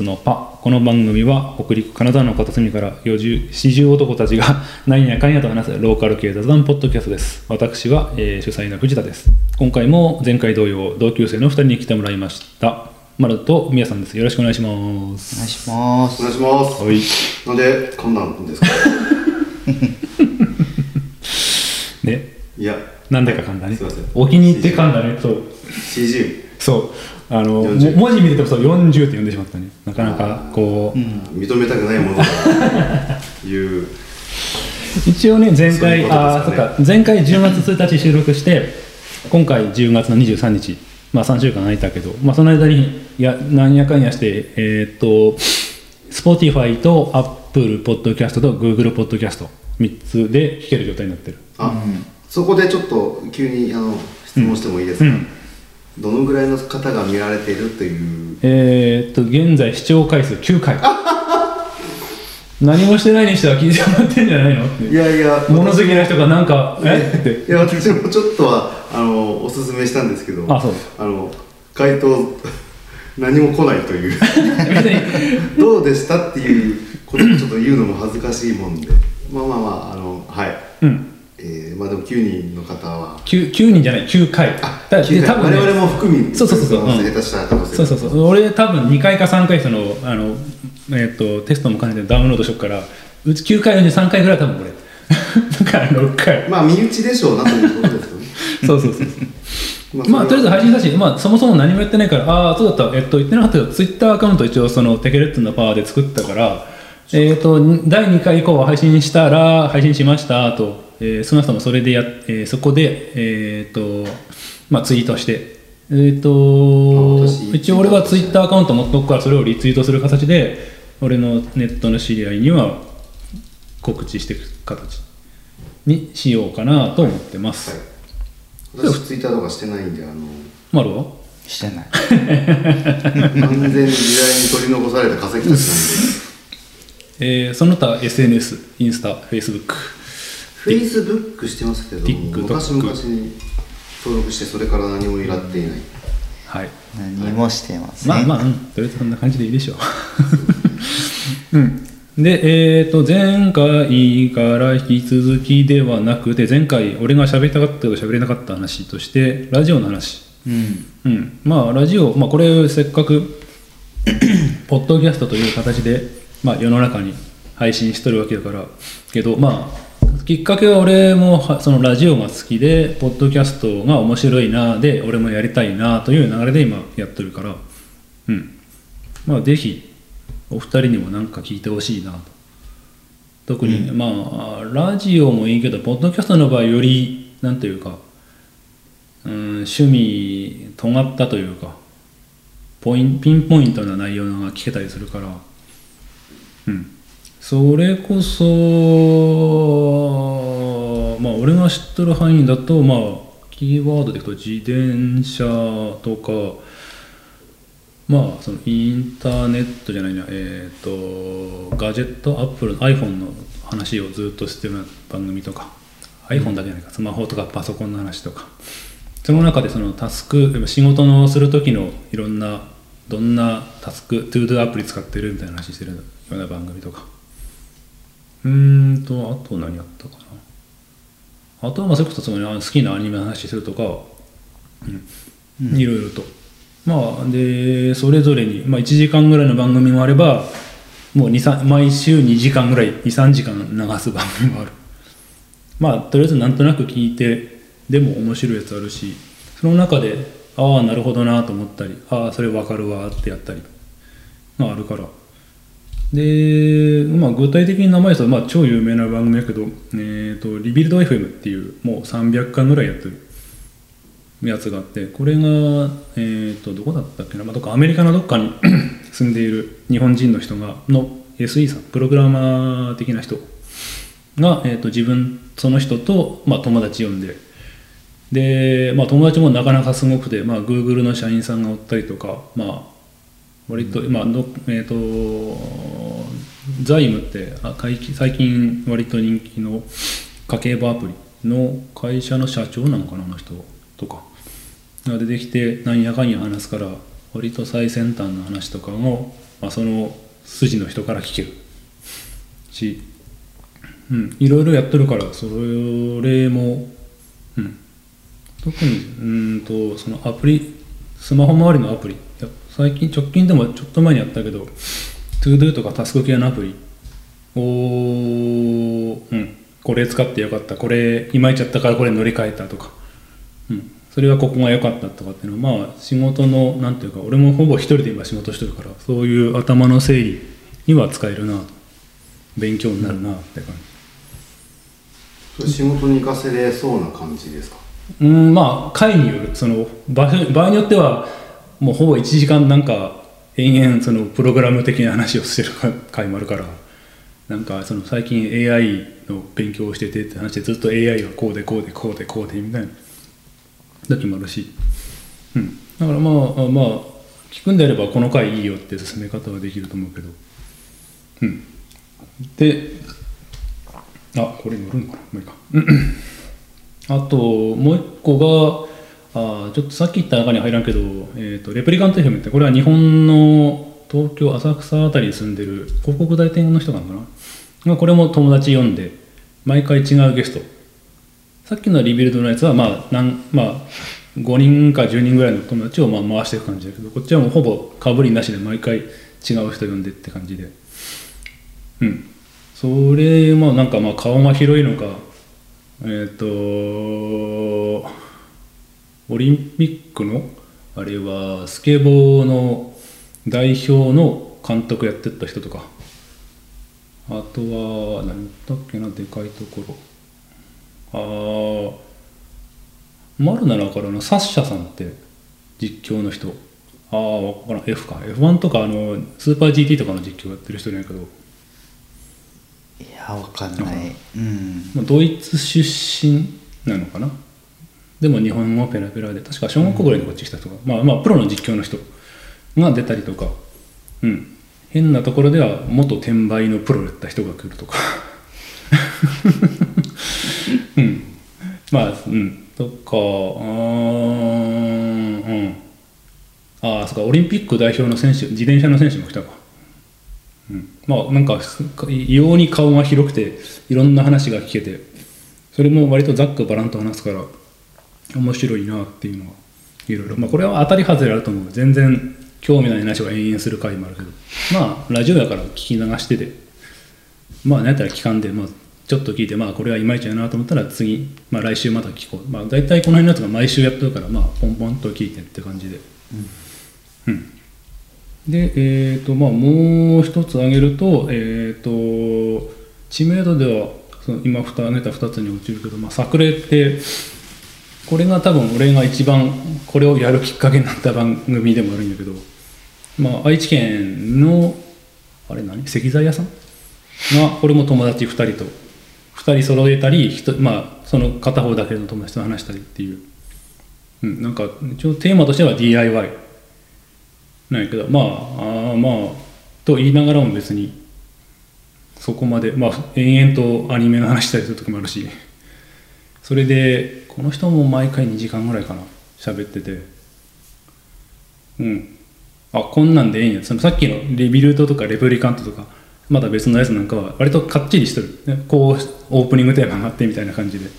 ツのパ。この番組は北陸金沢の片隅から四十四十男たちが 何やかんやと話すローカル系雑談ポッドキャストです。私は、えー主催の藤田です。今回も前回同様同級生の二人に来てもらいました。丸と宮さんです。よろしくお願いします。お願いします。お願いします。はい。なんで噛んだんですか？ね。いや、なんでか噛んだね。すいません。お気に入って噛んだね。そう。CG そうあのも40文字見ててもそう40って読んでしまったね。なかなかこう、認めたくないもの。だ という。一応ね前そういう回、ことあそっか。前回10月1日収録して今回10月の23日。まあ3週間空いたけど、まあ、その間にやなんやかんやしてえーっと Spotify と Apple Podcast と Google Podcast3 つで聴ける状態になってる。あ、そこでちょっと急にあの質問してもいいですか？うんどのぐらいの方が見られているという？えーっと現在視聴回数9回 何もしてないにしては聞いてもらってんじゃないのっていやいや。物好きな人がなんかえ？っていや私もちょっとはあのおすすめしたんですけど。あそうあの回答何も来ないという。どうでしたっていうことをちょっと言うのも恥ずかしいもんで。まあまあまああのはい。うんえー、まあでも9人の方は。9, 9人じゃない9回。だから9で多分ね我々も含みそうそうそうそう。うん。そうそうそう。俺多分2回か3回そのあの、えっとテストも兼ねてダウンロードしよっからうち9回のうち3回ぐらい多分これ。だから6回。まあ身内でしょうなということですよね。そうそうそうままあとりあえず配信だし、まあ、そもそも何もやってないからああそうだった。えっと言ってなかったけどツイッターアカウント一応そのテケレッツのパワーで作ったからえっと第2回以降は配信したら配信しましたと、えー、その人もそれでやっ、えーそこでえっとまあツイートしてえっ、と一応俺はツイッターアカウント持っとくからそれをリツイートする形で俺のネットの知り合いには告知していく形にしようかなと思ってます、はい。私ツイッターとかしてないんであのマルは？してない。完全に時代に取り残された化石たちなんで。えーその他 SNS、インスタ、フェイスブック、フェイスブックしてますけど TikTok 昔々に登録してそれから何もやっていないはい。何もしてません、まあまあ、うん、とりあえずそんな感じでいいでしょう。うん。で、えっ、と、前回から引き続きではなくて、前回俺が喋りたかったけど喋れなかった話として、ラジオの話。うんうん。まあ、ラジオ、まあ、これせっかく、ポッドキャストという形で、まあ、世の中に配信しとるわけだから、けど、まあ、きっかけは俺もはそのラジオが好きで、ポッドキャストが面白いな、で、俺もやりたいなという流れで今やってるから、うん。まあ、ぜひ、お二人にも何か聞いてほしいなと。特に、まあ、ラジオもいいけど、ポッドキャストの場合より、なんというか、うん、趣味尖ったというかポインピンポイントな内容が聞けたりするからうんそれこそまあ俺が知っとる範囲だとまあキーワードでいくと自転車とかまあそのインターネットじゃないなえっ、とガジェットアップルの iPhone の話をずっとしてる番組とか iPhone だけじゃないか、スマホとかパソコンの話とかその中でそのタスク仕事のする時のいろんなどんなタスクトゥードゥアプリ使ってるみたいな話してるような番組とか。うーんとあと何やったかな。あとはまあそれこそその好きなアニメの話するとか、うん。いろいろと。まあでそれぞれに、まあ、1時間ぐらいの番組もあればもう2 3毎週2時間ぐらい23時間流す番組もある。まあとりあえずなんとなく聞いてでも面白いやつあるしその中でああなるほどなと思ったりああそれ分かるわってやったりがあるからで、まあ、具体的に名前ですと、まあ、超有名な番組だけど、えー、とリビルド FM っていうもう300巻ぐらいやってるやつがあってこれが、えー、とどこだったっけな、まあ、どっかアメリカのどっかに 住んでいる日本人の人がの SE さんプログラマー的な人が、えー、と自分その人と、まあ、友達呼んでで、まあ、友達もなかなかすごくて、まあ、Google の社員さんがおったりとか、まあ、割と、まあのえー、と財務って最近割と人気の家計簿アプリの会社の社長なのかなあの人とかが出てきてなんやかんや話すから割と最先端の話とかをまあ、その筋の人から聞けるし、うん、いろいろやってるからそれも、うん、特にうんとそのアプリスマホ周りのアプリいや最近直近でもちょっと前にやったけど ToDo とかタスク系のアプリ。を、うん、これ使ってよかった。これいまいちゃったからこれ乗り換えたとか、うん、それはここが良かったとかっていうのはまあ仕事のなんていうか俺もほぼ一人で今仕事してるからそういう頭の整理には使えるな。勉強になるなって感じ。それ仕事に活かせれそうな感じですか？うんまあ回による。その場所場合によってはもうほぼ1時間なんか延々そのプログラム的な話をしてる回もあるからなんかその最近 AI の勉強をしててって話でずっと AI はこうでこうでこうでこうでみたいな。時もあるし、うん、だからまああまあ聞くんであればこの回いいよって進め方はできると思うけど。うん。であこれ乗るのかな？もういいかあともう一個があちょっとさっき言った中に入らんけど、えー、とレプリカント FM ってこれは日本の東京浅草あたりに住んでる広告代理店の人なのかな？まあこれも友達呼んで毎回違うゲスト。さっきのリビルドのやつはまあなん、まあ、5人か10人ぐらいの友達をまあ回していく感じだけどこっちはもうほぼかぶりなしで毎回違う人呼んでって感じで。うん。それもなんかまあ顔が広いのかえっ、とオリンピックのあれはスケボーの代表の監督やってった人とか。あとは何だっけなでかいところ。ああマルナラからのサッシャさんって実況の人。ああ分からん。F か。F1 とかあのスーパー GT とかの実況やってる人じゃないけど。いやわかんない。うん。まあドイツ出身なのかなでも日本語ペラペラで確か小学校ぐらいでこっち来た人が、まあまあプロの実況の人が出たりとかうん。変なところでは元転売のプロだった人が来るとか。うん。まあうん。とかあーうん。ああそうかオリンピック代表の選手自転車の選手も来たか。うん、まあなんか異様に顔が広くていろんな話が聞けてそれも割とざっくばらんと話すから面白いなっていうのはいろいろまあこれは当たり外れあると思う。全然興味ない話を延々する回もあるけど。まあラジオやから聞き流してて。まあ何やったら聞かんで、まあ、ちょっと聞いてまあこれはいまいちやなと思ったら次、まあ、来週また聞こう。まあ大体この辺のやつが毎週やってるからまあポンポンと聞いてって感じで。うん。で、えーとまあ、もう一つ挙げると,、えー、と知名度ではその今挙げた2つに落ちるけど、まあ、作例ってこれが多分俺が一番これをやるきっかけになった番組でもあるんだけど、まあ、愛知県のあれ何？石材屋さん？がこれも友達2人と2人揃えたりまあ、その片方だけの友達と話したりっていう、うん、なんか一応テーマとしては DIY なんやけどまああまあと言いながらも別にそこまでまあ延々とアニメの話したりする時もあるし。それでこの人も毎回2時間ぐらいかな。喋ってて。うん。あこんなんでええんや。そのさっきのレビルドとかレプリカントとかまだ別のやつなんかは割とかっちりしてる、ね、こうオープニングテーマがあってみたいな感じで、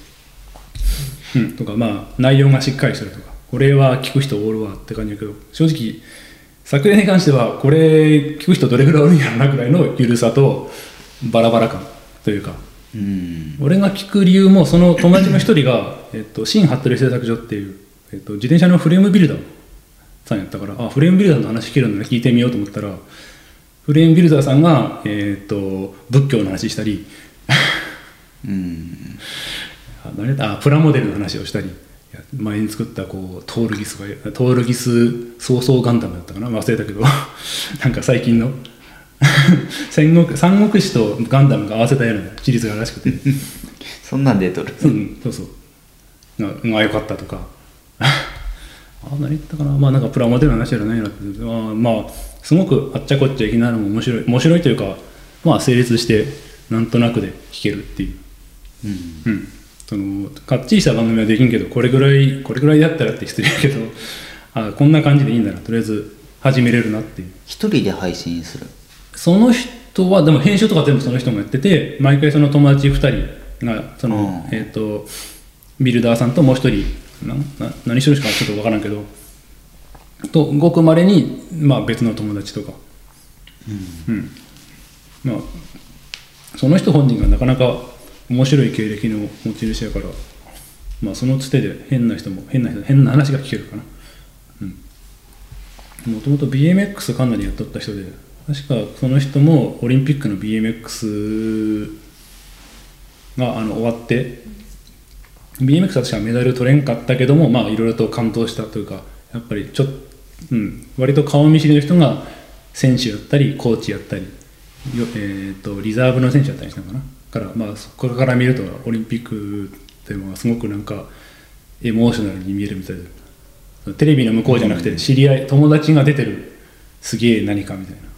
うん、とかまあ内容がしっかりしてるとか。これは聞く人おるわって感じだけど。正直作例に関してはこれ聞く人どれぐらいおるんやろなぐらいの緩さとバラバラ感というか。うん。俺が聞く理由もその友達の一人が、えっと、新服部製作所っていう、えっと、自転車のフレームビルダーさんやったからあフレームビルダーの話聞けるので聞いてみようと思ったらフレームビルダーさんが、えっと仏教の話したりうん。あ何あプラモデルの話をしたり前に作ったこうトールギスがトールギス早々ガンダムだったかな忘れたけど。なんか最近の 戦国三国志とガンダムが合わせたようなシリーズがあるらしくて。そんなん出とる？うんそうそう。がが良かったとか。あ何言ったかな。まあなんかプラモデルの話じゃないなってまあまあすごくあっちゃこっちゃいきなりも面白い。面白いというかまあ成立してなんとなくで聞けるっていう。うん。うん、そのかっちりした番組はできんけどこれぐらいこれぐらいだったらって失礼やけどあこんな感じでいいんだな。とりあえず始めれるなっていう。一人で配信する？その人はでも編集とか全部その人もやってて毎回その友達2人がその、うん。えっ、とビルダーさんともう一人なな何してるしかちょっと分からんけどとごくまれに、まあ、別の友達とか。うん、まあその人本人がなかなか面白い経歴の持ち主やからまあそのつてで変な人も変な人変な話が聞けるかな。もともと BMX かなりやっとった人で確かその人もオリンピックの BMX があの終わって BMX は確かメダル取れんかったけどもまあいろいろと完登したというかやっぱりちょっうん割と顔見知りの人が選手やったりコーチやったりよえー、とリザーブの選手やったりしたのかな？からまあそこから見るとオリンピックっていうのはすごくなんかエモーショナルに見えるみたいでテレビの向こうじゃなくて知り合い友達が出てるすげえ何かみたいな。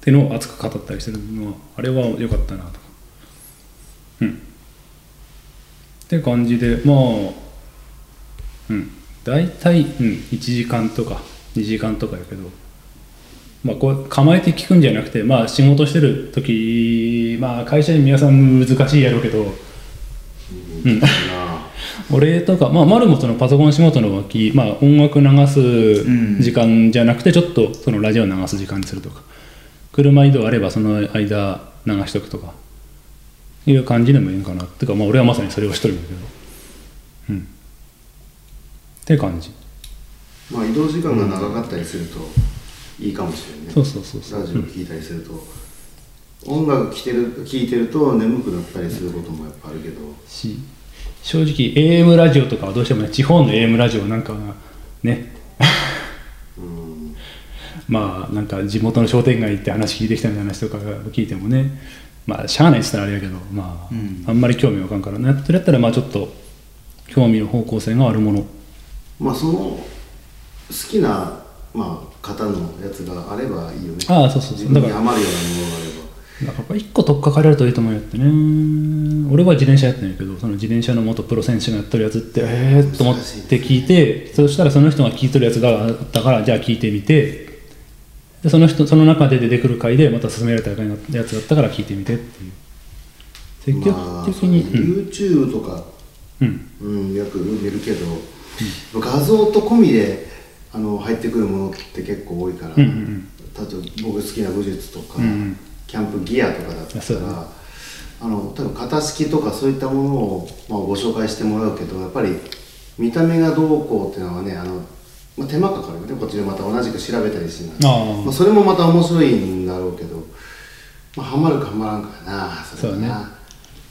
っていうのを熱く語ったりしてるのはあれは良かったなと。かうん。って感じでまあうん。大体、うん、1時間とか2時間とかやけどまあ、こう構えて聞くんじゃなくて、まあ、仕事してる時、まあ、会社に皆さん難しいやろうけど、うん、俺 とか、まあ、丸もそのパソコン仕事の脇、まあ、音楽流す時間じゃなくてちょっとそのラジオ流す時間にするとか車移動あればその間流しとくとかいう感じでもいいんかな。っていうか、まあ、俺はまさにそれをしとるんだけど。うん。って感じ。まあ移動時間が長かったりするといいかもしれないね。そうそうそうそう。ラジオ聞いたりすると、音楽聴いてる聞いてると眠くなったりすることもやっぱあるけど、し正直 AM ラジオとかはどうしてもね地方の AM ラジオなんかはねうんまあなんか地元の商店街行って話聞いてきたみたいな話とか聞いてもねまあしゃあないっつったらあれやけどまあ、うん。あんまり興味わかんからねそれやったらまあちょっと興味の方向性があるもの。まあその好きな、まあ、方のやつがあればいいよね。ああそうそうそう。だからハマるようなものがあれば。だから一個取っかかれるといいと思うよってね。俺は自転車やってんやけどその自転車の元プロ選手がやってるやつってええー、と思って聞いてそしたらその人が聞いてるやつがあったからじゃあ聞いてみてでその人その中で出てくる回でまた勧められたやつだったから聞いてみてっていう。積極まあ的に、そうね YouTube とか、うん。うん、よく見るけど、画像と込みであの入ってくるものって結構多いから、うんうんうん。例えば僕好きな武術とか、うんうん。キャンプギアとかだったら、ね。あの多分型式とかそういったものを、まあ、ご紹介してもらうけどやっぱり見た目がどうこうっていうのはねあの、まあ、手間かかるよね。こっちでまた同じく調べたりしないまあ、それもまた面白いんだろうけど、まあ、ハマるかハマらんかやなそうだ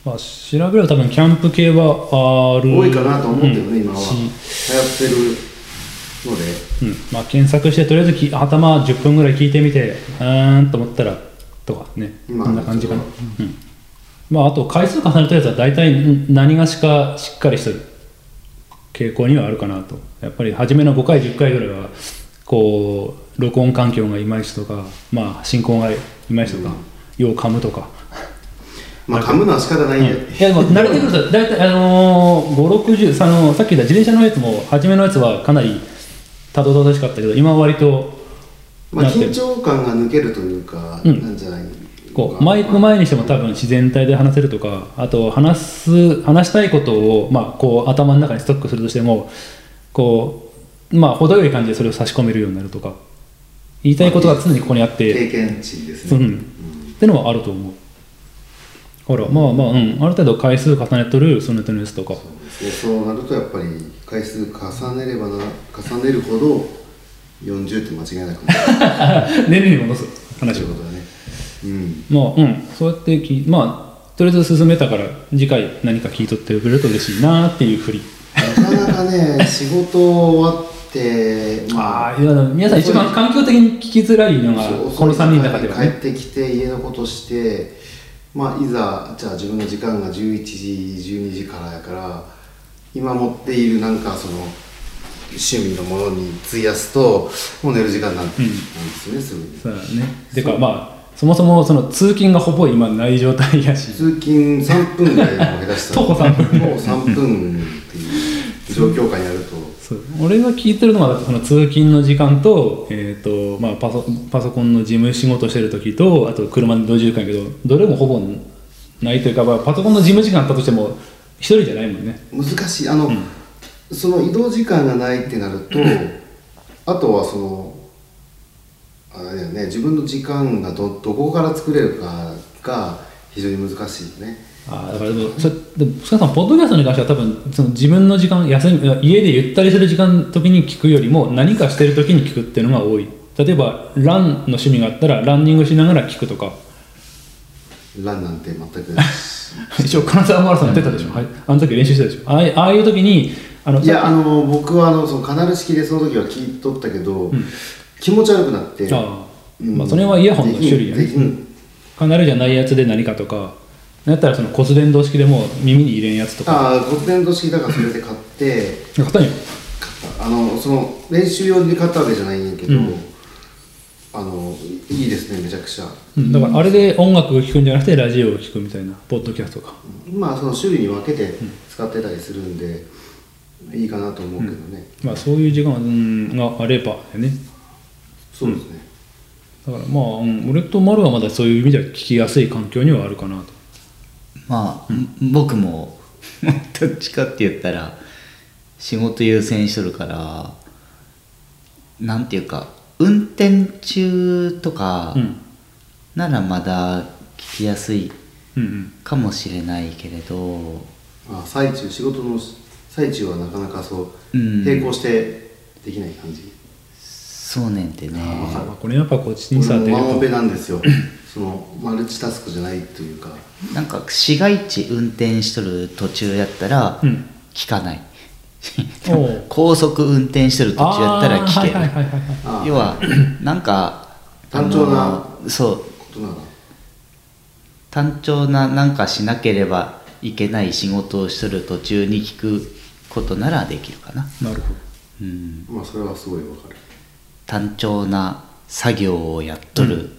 まあ、調べれば多分キャンプ系はある多いかなと思ってるね、うん。今は。し。流行ってるので。うん。まあ、検索してとりあえずき頭10分ぐらい聞いてみてうーんと思ったらとかね。今こんな感じかな、うん。まあ、あと回数重ねたやつは大体ん何がしかしっかりしてる傾向にはあるかなと。やっぱり初めの5回10回ぐらいはこう録音環境がいまいちとか、まあ、進行がいまいちとか、よう噛むとか。まあ噛むのは仕方ないん。いで、やでも慣れてくると大体あのー、560さあのさっき言った自転車のやつも初めのやつはかなりたどたどしかったけど今は割とまあ、緊張感が抜けるというか、うん。なんじゃないこうマイク前にしても多分自然体で話せるとかあと話す話したいことを、まあ、こう頭の中にストックするとしてもこうまあ程よい感じでそれを差し込めるようになるとか言いたいことが常にここにあって、経験値ですね、うん、ってのはあると思う。ほらまあまあうん。ある程度回数重ねとるその手のやつとか。そうですね。そうなるとやっぱり回数重ねればな重ねるほど40って間違いなくなる。年齢に戻す話を。ことだねうん。まあうん。そうやってきまあとりあえず進めたから次回何か聞いとってくれると嬉しいなっていうふり。なかなかね仕事終わって あ。あいや皆さん一番環境的に聞きづらいのがこの3人の中では帰ねってきて家のことしてまあいざじゃあ自分の時間が11時12時からやから今持っているなんかその趣味のものに費やすともう寝る時間なんですよね、すぐに。そうだね。てかまあそもそもその通勤がほぼ今ない状態やし。通勤3分ぐらいでも下手したら。徒歩3分。もう3分っていう状況下にあると。そう。俺が聞いてるのはその通勤の時間と,、えーとまあ、パソパソコンの事務仕事してる時とあと車の移動時間やけどどれもほぼないというか、まあ、パソコンの事務時間あったとしても一人じゃないもんね。難しい。あの、その移動時間がないってなるとあとはそのあれだよね自分の時間がどどこから作れるかが非常に難しいよね。あーだからでもそれでも塚さんポッドキャストに関しては多分その自分の時間休み家でゆったりする時間時に聞くよりも何かしてる時に聞くっていうのが多い。例えばランの趣味があったらランニングしながら聞くとか。ランなんて全く一応 金沢マラソンやってたでしょ、はい、あの時練習してたでしょ。ああいああいう時にあのいやあの僕はあのそのカナル式でその時は聞いとったけど、気持ち悪くなってああ。まあそれはイヤホンの種類やね。うん。カナルじゃないやつで何かとか。だったらその骨伝導式でも耳に入れんやつとか。ああ骨伝導式だからそれで買って。買ったんよ買った。あのその練習用に買ったわけじゃないんやけど、あのいいですねめちゃくちゃ。うん。だからあれで音楽を聴くんじゃなくてラジオを聴くみたいなポッドキャストか。まあその種類に分けて使ってたりするんで、いいかなと思うけどね、まあそういう時間うんがあればねそうですね、だからまあ、うん俺と丸はまだそういう意味では聞きやすい環境にはあるかなと。まあ、僕も どっちかって言ったら仕事優先しとるからなんていうか運転中とかうん。ならまだ聞きやすいうんうん。かもしれないけれどあ最中仕事の最中はなかなかそう、うん。並行してできない感じそうねんってね。これやっぱこっちにさなんですよ。そのマルチタスクじゃないというか。なんか市街地運転しとる途中やったらうん。聞かない、おう。高速運転してる途中やったら聞ける、い要はなんか単調なそう。ことなら単調ななんかしなければいけない仕事をしとる途中に聞くことならできるかな、なるほど。うん、まあそれはすごいわかる単調な作業をやっとる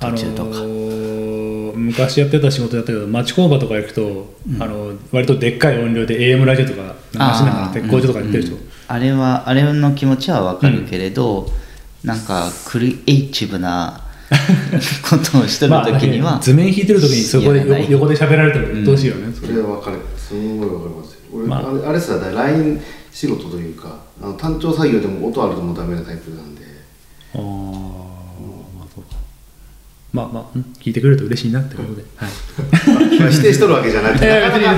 あの途中とか、ー昔やってた仕事やったけど町工場とか行くと、あの割とでっかい音量で AM ラジオとか流しながら鉄工所とかやってる人、うんうん。あれはあれの気持ちはわかるけれど、なんかクリエイティブな ことをしとるまあ、時には、図面引いてる時にそこで横横で喋られても鬱陶しいよね、それはわかる。すんごいわかりますよ。俺、まあ。あ、れあれさ LINE 仕事というかあの単調作業でも音あるともうダメなタイプなんでああまあそうかまあまあうん？聞いてくれると嬉しいなってことで、はい。まあ否定しとるわけじゃなくて。なかなか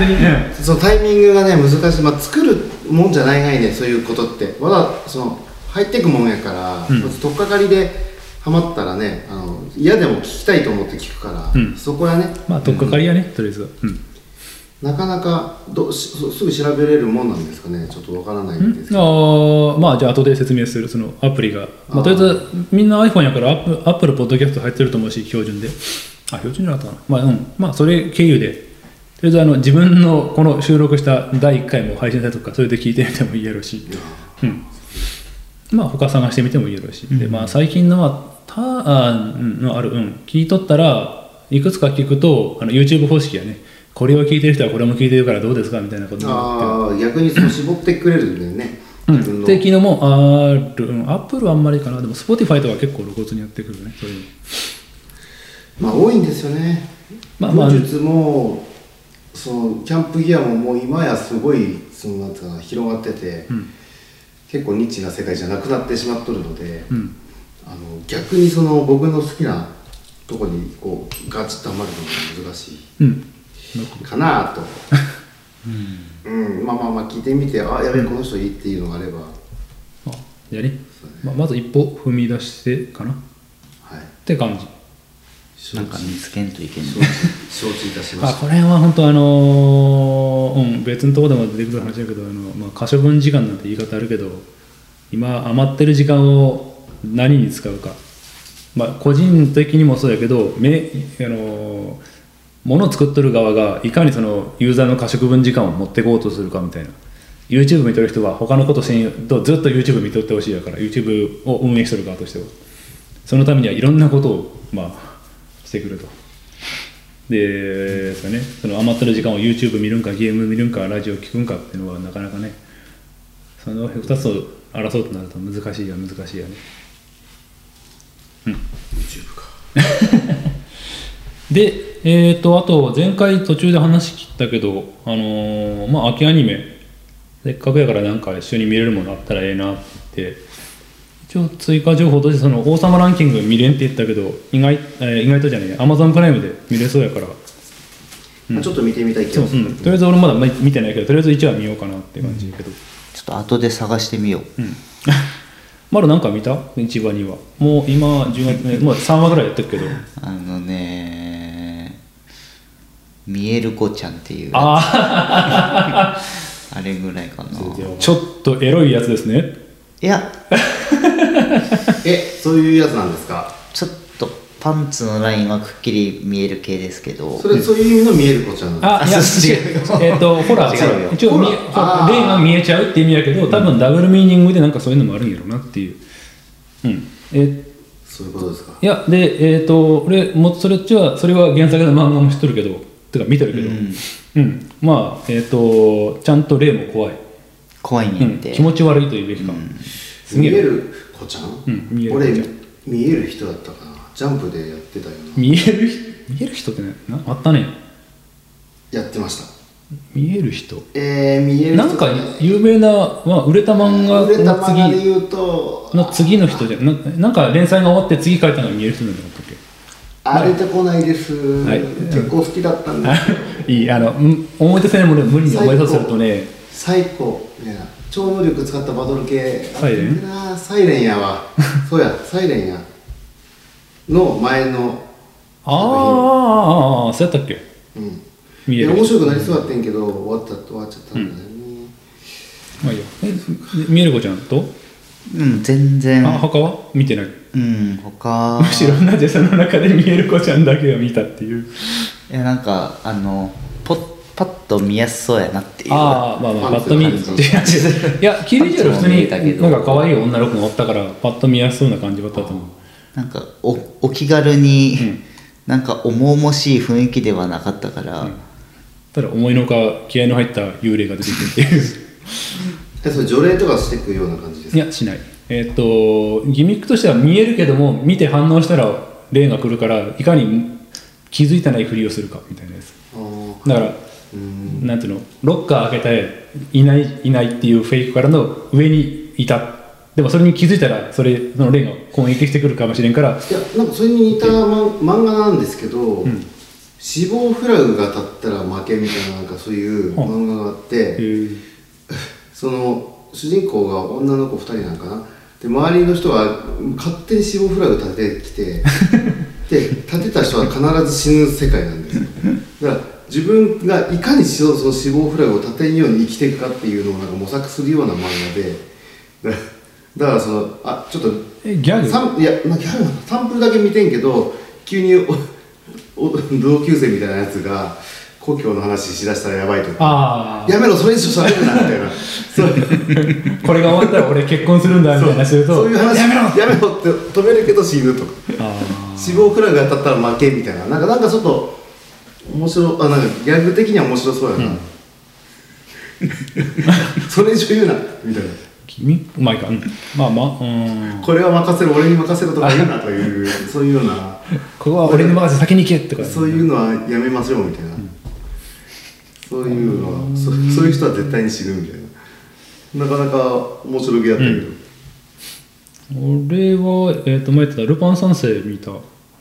そのタイミングがね難しい、まあ、作るもんじゃないがいねそういうことって。まだその入っていくもんやから、うん。まず取っかかりでハマったらねあの嫌でも聞きたいと思って聞くから、うん。そこはね。まあ取っかかりやね、とりあえずは。うんなかなかどしすぐ調べれるもんなんですかね？ちょっとわからないんですけど。あーまあじゃあ後で説明するそのアプリが、まあ、とりあえずみんな iPhone やからアップアップルポッドキャスト入ってると思うし標準で。あ標準じゃなかったかなまあうん。まあそれ経由で。とりあえずあの自分のこの収録した第1回も配信されたとかそれで聞いてみてもいいやろうし。うん。まあ他探してみてもいいやろうし、でまあ最近のはたあうんのあるうん。聞いとったらいくつか聞くとあの YouTube 方式やねこれを聞いてる人はこれも聞いてるからどうですかみたいなことになって。ああ逆にその絞ってくれるんだよね、うん、自分の。もある、うん、アップルはあんまりかな。でも Spotify とか結構露骨にやってくるねそういうの。まあ多いんですよね。まあまあ。武術もそのキャンプギアももう今やすごいそのなんかな広がってて、うん。結構ニッチな世界じゃなくなってしまっとるので、うん。あの逆にその僕の好きなとこにこうガチッとはまるのが難しうんかなと、うん。まあまあまあ聞いてみてあやべえこの人いいっていうのがあれば、あやり、まあ、まず一歩踏み出してかな。っはい。て感じ。なんか見つけんといけん承ね知。承知いたしまあした。これは本当あのーうん別のところでも出てくる話だけどあの、まあ、可処分時間なんて言い方あるけど今余ってる時間を何に使うか。まあ個人的にもそうやけどめあのーものを作っとる側がいかにそのユーザーの可処分時間を持っていこうとするかみたいな。YouTube 見とる人は他のことせんよとずっと YouTube 見とってほしいやから YouTube を運営しとる側としては。そのためにはいろんなことをまあしてくると。でそうね。その余ってる時間を YouTube 見るんかゲーム見るんかラジオ聞くんかっていうのはなかなかね。その2つを争うとなると難しいや難しいやね。YouTube か。でえっ、とあと前回途中で話切ったけどあのーまあ秋アニメせっかくやからなんか一緒に見れるものあったらええなって。一応追加情報としてその王様ランキング見れんって言ったけど意外,、えー意外とじゃねえ Amazon プライムで見れそうやから。まあちょっと見てみたい気がする、うん、とりあえず俺まだ見てないけどとりあえず1話見ようかなって感じだけど、ちょっと後で探してみよう、まだなんか見た ?1 話2話。もう今10月、ね、もう3話ぐらいやってるけど。あのね見える子ちゃんっていう。ああれぐらいかな。あちょっとエロいやつですね。いや。えそういうやつなんですか？ちょっとパンツのラインはくっきり見える系ですけど。それそういう意味の見える子ちゃんなんですか？あいやあそう違う。えっ、とほら違うよ。一応見えほらあー。レーンが見えちゃうって意味やけど多分ダブルミーニングでなんかそういうのもあるんやろうなっていう。うん。えそういうことですか？いやでえっ、と俺もそれっちはそれは原作の漫画も知っとるけどてか見てるけど。うん、まあえっ、とちゃんと霊も怖い、怖いねうん。ん、って、気持ち悪いというべきか、すげえ。見える子ちゃん、うん見える。俺見える人だったかな。ジャンプでやってたよな。見える人？見える人ってねなあったね。やってました。見える人。えー、見える人。なんか有名な、まあ、売れた漫画売れたの漫画で次言うとの次の人じゃななんか連載が終わって次書いたのが見える人なんじゃなかったっけ？あれてこないです、はい。結構好きだったんで いいあのうん思い出せないものを無理に思い出させるとね。サイコみたいな。超能力使ったバトル系。サイレン？サイレンやわ。そうやサイレンや。の前の。あーあーあーそうやったっけ？うん。見える。面白くなりそうだったんやけど終わった終わっちゃったんだよね、まあいいよ。え見える子ちゃんと、うん全然。あ他は？見てない。うん他。むしろなぜその中で見える子ちゃんだけを見たっていう。いやなんかあのポッパッと見やすそうやなっていう。ああまあまあパッと見。いやキリジュアル普通にどなんか可愛い女の子がおったからパッと見やすそうな感じだったと思う。なんかおお気軽に、うん。なんか重々しい雰囲気ではなかったから、ただ思いのほか気合の入った幽霊が出てくるっていうえそれ除霊とかしていくような感じですか？いやしない。えっ、とギミックとしては見えるけども見て反応したら霊が来るからいかに気づいてないふりをするかみたいなやつ。だからうん。なんていうの？ロッカー開けていないいないっていうフェイクからの上にいた。でもそれに気づいたらそれその霊が攻撃してくるかもしれんからいやなんかそれに似たま漫画なんですけど、死亡フラグが立ったら負けみたいななんかそういう漫画があって、えーその主人公が女の子2人なんかな。で周りの人は勝手に死亡フラグ立ててきて で立てた人は必ず死ぬ世界なんです。よだから自分がいかにその死亡フラグを立てんように生きていくかっていうのをなんか模索するような漫画で。だだからそのあちょっとえギャグ？サンいやなんかギャグサンプルだけ見てんけど急におお同級生みたいなやつが故郷の話しだしたらやばいとか。やめろそれ以上喋るなみたいな。これが終わったら俺結婚するんだみたいなするとそう。いう話。やめろ。やめろって止めるけど死ぬとか。あ死亡フラグが当たったら負けみたいな。なんかなんかちょっと面白あなんかギャグ的には面白そうやな、それ以上言うなみたいな。ー君？うまいか、うん、まあまあうん。これは任せる俺に任せるとか言うなというそういうような。ここは俺に任せて先に行けとかそういうのはやめましょうみたいな、そういうのはそそういう人は絶対に死ぬみたいな。なかなか面白げだったけど、俺は、えー、と前言ってたルパン三世見た。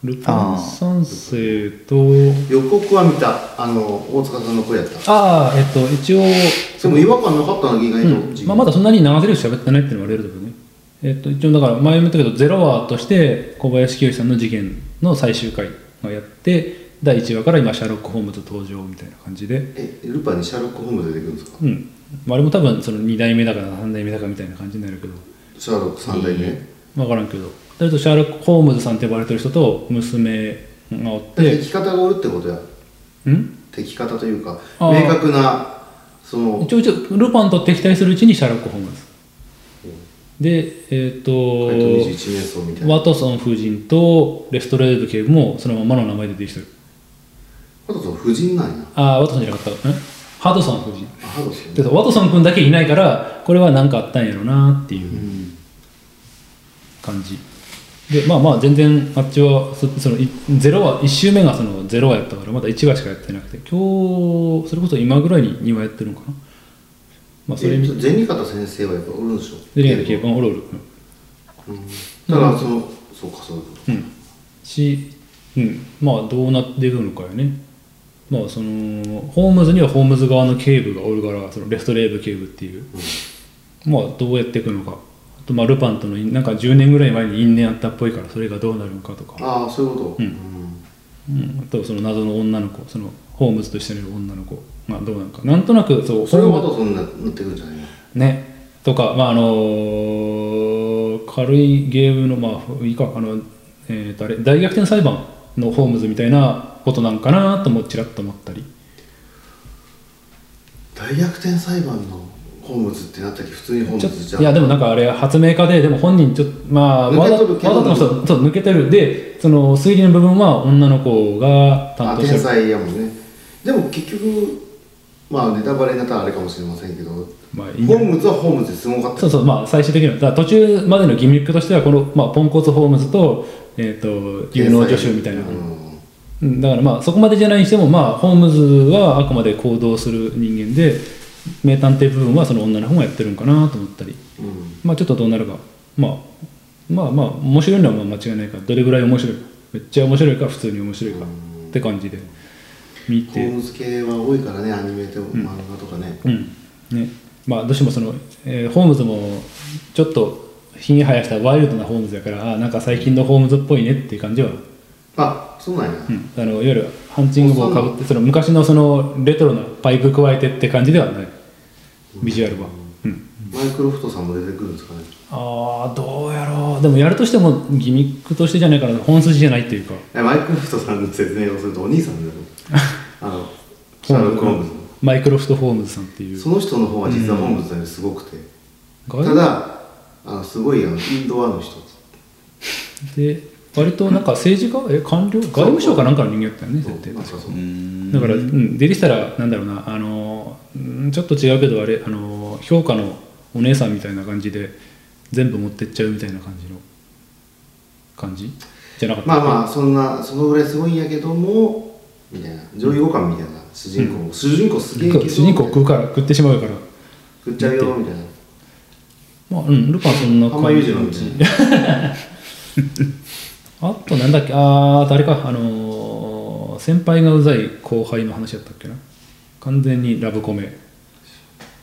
ルパン三世と予告は見た。あの大塚さんの声やった。ああえっ、と一応でも違和感なかったな意外と、うん。まあ、まだそんなに長ゼリフ喋ってないっていうのはあれるけどね、えっと一応だから前も言ったけどゼロ話として小林清志さんの事件の最終回をやって第1話から今シャーロック・ホームズ登場みたいな感じで。えルパンにシャーロック・ホームズ出てくるんですか、うん。まああれも多分その2代目だか3代目だかみたいな感じになるけど。シャーロック3代目、分からんけど。だけどシャーロック・ホームズさんって呼ばれてる人と娘がおって。敵方がおるってことや。ん？敵方というかあー。明確なその一応一応ルパンと敵対するうちにシャーロック・ホームズ。でえっ、怪盗と21年層みたいな。ワトソン夫人とレストレード警部もそのままの名前で出てきてるあとその夫人なんやああワトソンじゃなかった。ん？ハドソン夫人。あハドソンでワトソン君だけいないからこれは何かあったんやろなっていううん。感じ。でまあまあ全然あっちはそそのいゼロ話1周目がそのゼロ話やったからまだ1話しかやってなくて。今日それこそ今ぐらいに2話やってるのかな。まあそれえ見銭形先生はやっぱおるんでしょ？ゼリアの警官おるおる。うん。だからその、そうかそうか。うん。し、うん、まあどうなっていくのかよねまあそのホームズにはホームズ側の警部がおるからそのレフトレーブ警部っていう、まあどうやっていくのか。あとまあルパンとのなんか10年ぐらい前に因縁あったっぽいからそれがどうなるのかとか、ああそういうこと。うん。うん、あとその謎の女の子。そのホームズとしての女の子。がどうなのか。なんとなくそうそれホームほどそんななってくるんじゃないの？ね。とかまああの軽いゲームのまあいいかあの、えーとあれ大逆転裁判のホームズみたいなことなんかなともちらっと思ったり。大逆転裁判のホームズってなったり普通にホームズじゃいやでもなんかあれ発明家ででも本人ちょっとまあわざとの人そう抜けてる。でその推理の部分は女の子が担当してる才やもんね。でも結局まあネタバレになったらあれかもしれませんけどまあホームズはホームズですごかった。そうそうまあ最終的には。だ途中までのギミックとしてはこの、まあ、ポンコツホームズと,、えー、と有能助手みたいな、うん。うん。だからまあそこまでじゃないにしてもまあホームズはあくまで行動する人間で名探偵部分はその女の方がやってるんかなと思ったり。うん。まあちょっとどうなるか。まあまあまあ面白いのはまあ間違いないか。らどれぐらい面白いか。めっちゃ面白いか普通に面白いか。って感じで。見ホーてムズ系は多いからねアニメと漫画とかね、うん。ね。まあどうしてもその、えーホームズもちょっとひげ生やしたワイルドなホームズやからあなんか最近のホームズっぽいねっていう感じは？あそうなんや、うん、あのいわゆるハンチング帽をかぶってその昔のそのレトロなパイプ加えてって感じではない。ビジュアルは、うん、マイクロフトさんも出てくるんですかね。ああどうやろう。でもやるとしてもギミックとしてじゃないから本筋じゃないっていうか。えマイクロフトさんの説明をするとお兄さんだよ あのシャーロック・ホームズのマイクロフト・ホームズさんっていう。その人の方は実はホームズよりすごくて、外ただあのすごいあのインドアの人。で割となんか政治家？え官僚？外務省かなんかの人間やったよね絶対。かだから、うん、出てきたらなんだろうな。あのうんちょっと違うけどあれあの評価のお姉さんみたいな感じで全部持ってっちゃうみたいな感じの感じ？じゃなかった？まあまあそんなそのぐらいすごいんやけどもみたいな。上位互換みたいな。主人公、主人公すげえけど。主人公食うから食ってしまうから。食っちゃうよみたいなまあうんルパンそんな浜裕次郎みたい あとなんだっけ？ああ誰か？あのー先輩がうざい後輩の話やったっけな？完全にラブコメ。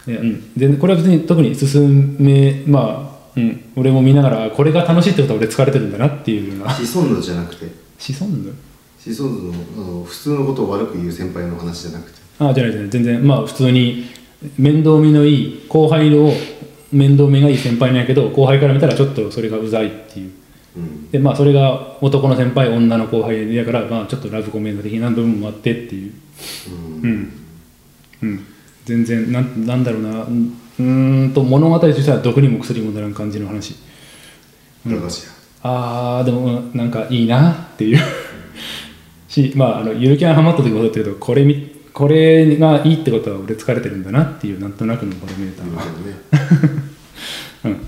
いやうん。でこれは別に特に進めまあうん。俺も見ながらこれが楽しいってことは俺疲れてるんだなっていうような。シソンヌじゃなくて。シソンヌシソンヌのあの普通のことを悪く言う先輩の話じゃなくて。ああじゃないじゃない。全然まあ普通に面倒見のいい後輩を面倒見がいい先輩なんやけど後輩から見たらちょっとそれがうざいっていう。うん。でまあそれが男の先輩女の後輩だからまあちょっとラブコメント的な部分もあってっていう。うん。うん、うん、全然なんなんだろうな。うんと物語としては毒にも薬にもならん感じの話。駄菓子屋あーでもうんなんかいいなっていう。しまああのゆるキャンハマった時もそうだったけどこれみこれがいいってことは俺疲れてるんだなっていうなんとなくのバロメーターが、ね。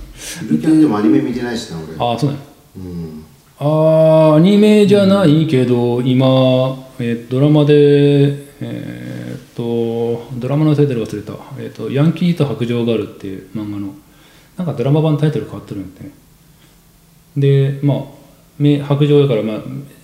うん、でもアニメ見てないしな俺。ああそうなの？うん。あーアニメじゃないけど、今、えードラマで、えーっとドラマのタイトル忘れた、えーっと「ヤンキーと白杖ガール」っていう漫画の。なんかドラマ版タイトル変わってるんだってね。でまあめ白杖だから、まあ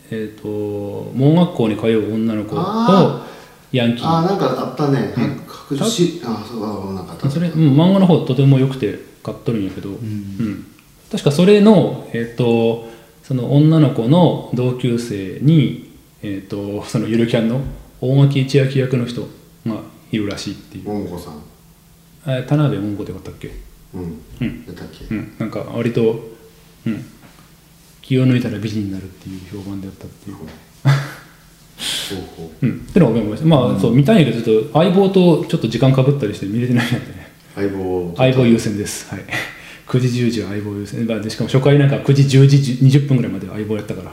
えーっと盲学校に通う女の子とあヤンキー。ああなんかあったね。白状しあそうあなんかあった。それ、うん、漫画の方とても良くて買っとるんやけど、うん。確かそれの,、えっとその女の子の同級生に、えっとそのゆるキャンの大垣千秋役の人がいるらしいっていう、桃子さん。あ田辺桃子ってことだっけ、うん。うん。やったっけ？うん、なんか割と、うん、気を抜いたら美人になるっていう評判であったっていう。ほうほうん、ってのを思いましたまあ、そう見たいけどちょっと相棒とちょっと時間かぶったりして見れてないんでねう相棒相棒優先です。はい。9時10時は相棒優先。まあでしかも初回なんか9時10時20分ぐらいまで相棒やったから。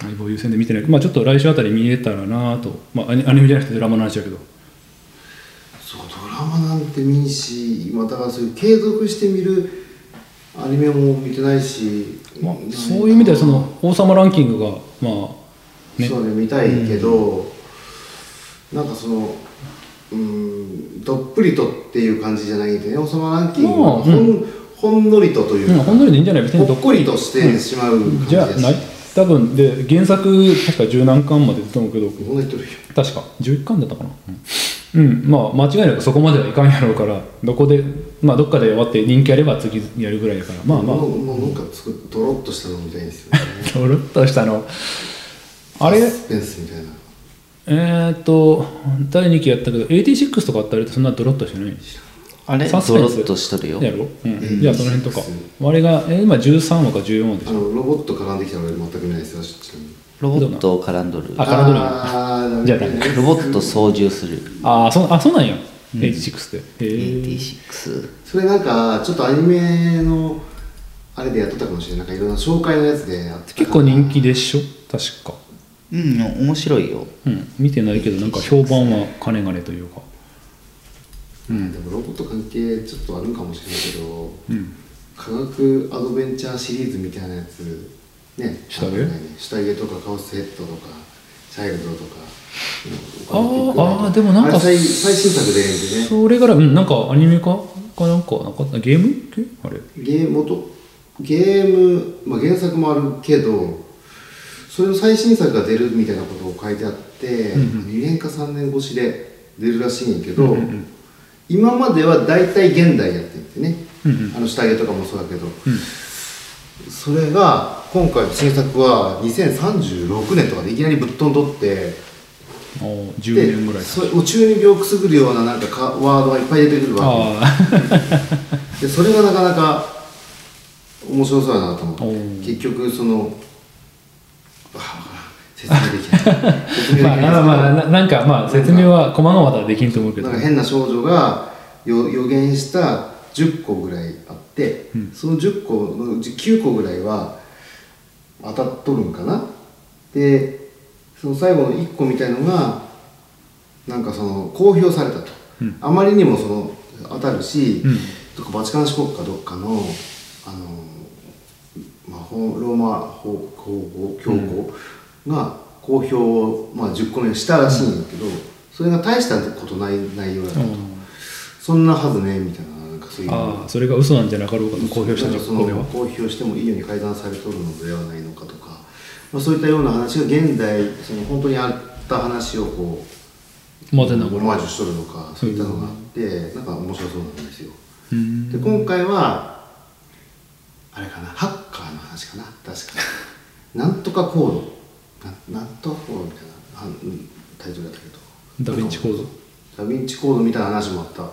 相棒優先で見てない。まあちょっと来週あたり見れたらなと。まあアニメじゃなくてドラマの話だけど。そうドラマなんてってみんしまあだからそういう継続して見るアニメも見てないし、まあそういう意味ではその王様ランキングがまあね。そうね見たいけど、なんかそのうんどっぷりとっていう感じじゃないんでね。王様ランキングはまあほん,、ほんのりとというか、うんほんのりでいいんじゃない？別にほっこりとしてしまう感じだし、じゃあない多分で原作確か十何巻まで出たと思うけど確か。11巻だったかな。うん、うんまあ間違いなくそこまではいかんやろうからどこでまあどっかで終わって人気あれば次やるぐらいだから。まあまあ。もうなんかつくドロッとしたのみたいですよねドロッとしたのあれ？サスペンスみたいな。えー、っと第2期やったけど86とかあったらそんなドロッとしてないあれ？サスペンス。ドロッとしとるよ。やろ、うん。86じゃあその辺とか。あれが、えー今13話か14話でしょ。あのロボット絡んできたら俺全く見ないですよちなみに。ロボットを絡んどる。あ絡んどるあーじゃあダメロボット操縦する。ああそあそうなんや、86ってへえ86それなんかちょっとアニメのあれでやっとったかもしれないなんかいろんな紹介のやつでやってた結構人気でしょ？確かうん面白いよ。うん。見てないけどなんか評判はかねがねというか。うん。でもロボット関係ちょっとあるんかもしれないけどうん。科学アドベンチャーシリーズみたいなやつね下着？下着とかカオスヘッドとかチャイルドとかあーあーでもなんか最最新作でね。それからうんなんかアニメ化かなんかなかった？ゲーム系？あれ。ゲーム元ゲーム、まあ、原作もあるけどそれの最新作が出るみたいなことを書いてあって、2年か3年越しで出るらしいんやけど、今までは大体現代やってんてね、うんうん。あの下着とかもそうだけど、それが今回の新作は2036年とかでいきなりぶっ飛んどってあー10で年ぐらい。それ中二病くすぐるようななんかかワードがいっぱい出てくるわあけでそれがなかなか面白そうだなと思って。結局そのあ説明できない。説明できあないまあまあななんかまあ説明は細々とはできんと思うけど。なんか変な少女がよ予言した10個ぐらいあって、その10個のうち9個ぐらいは当たっとるんかな。でその最後の1個みたいのがなんかその公表されたと、うん。あまりにもその当たるし、うん。どっかバチカン市国かどっかのあの、まあ、ほローマ法法法教皇が公表を、まあ、10個目したらしいんだけど、それが大したことない内容だったと、そんなはずねみたいななんかそういう。ああそれが嘘なんじゃなかろうかと公表したそ10個目は。の公表してもいいように改ざんされとるのではないのかとか、まあ、そういったような話が現代その本当にあった話をこうマージュしとるのかそういったのがあってなんか面白そうなんですよ。うん。で今回はあれかな？ハッカーの話かな？確か。なんとかコード。ななんとかコードみたいな。あうん。タイトルだったけど。ダヴィンチコード？ダヴィンチコードみたいな話もあった。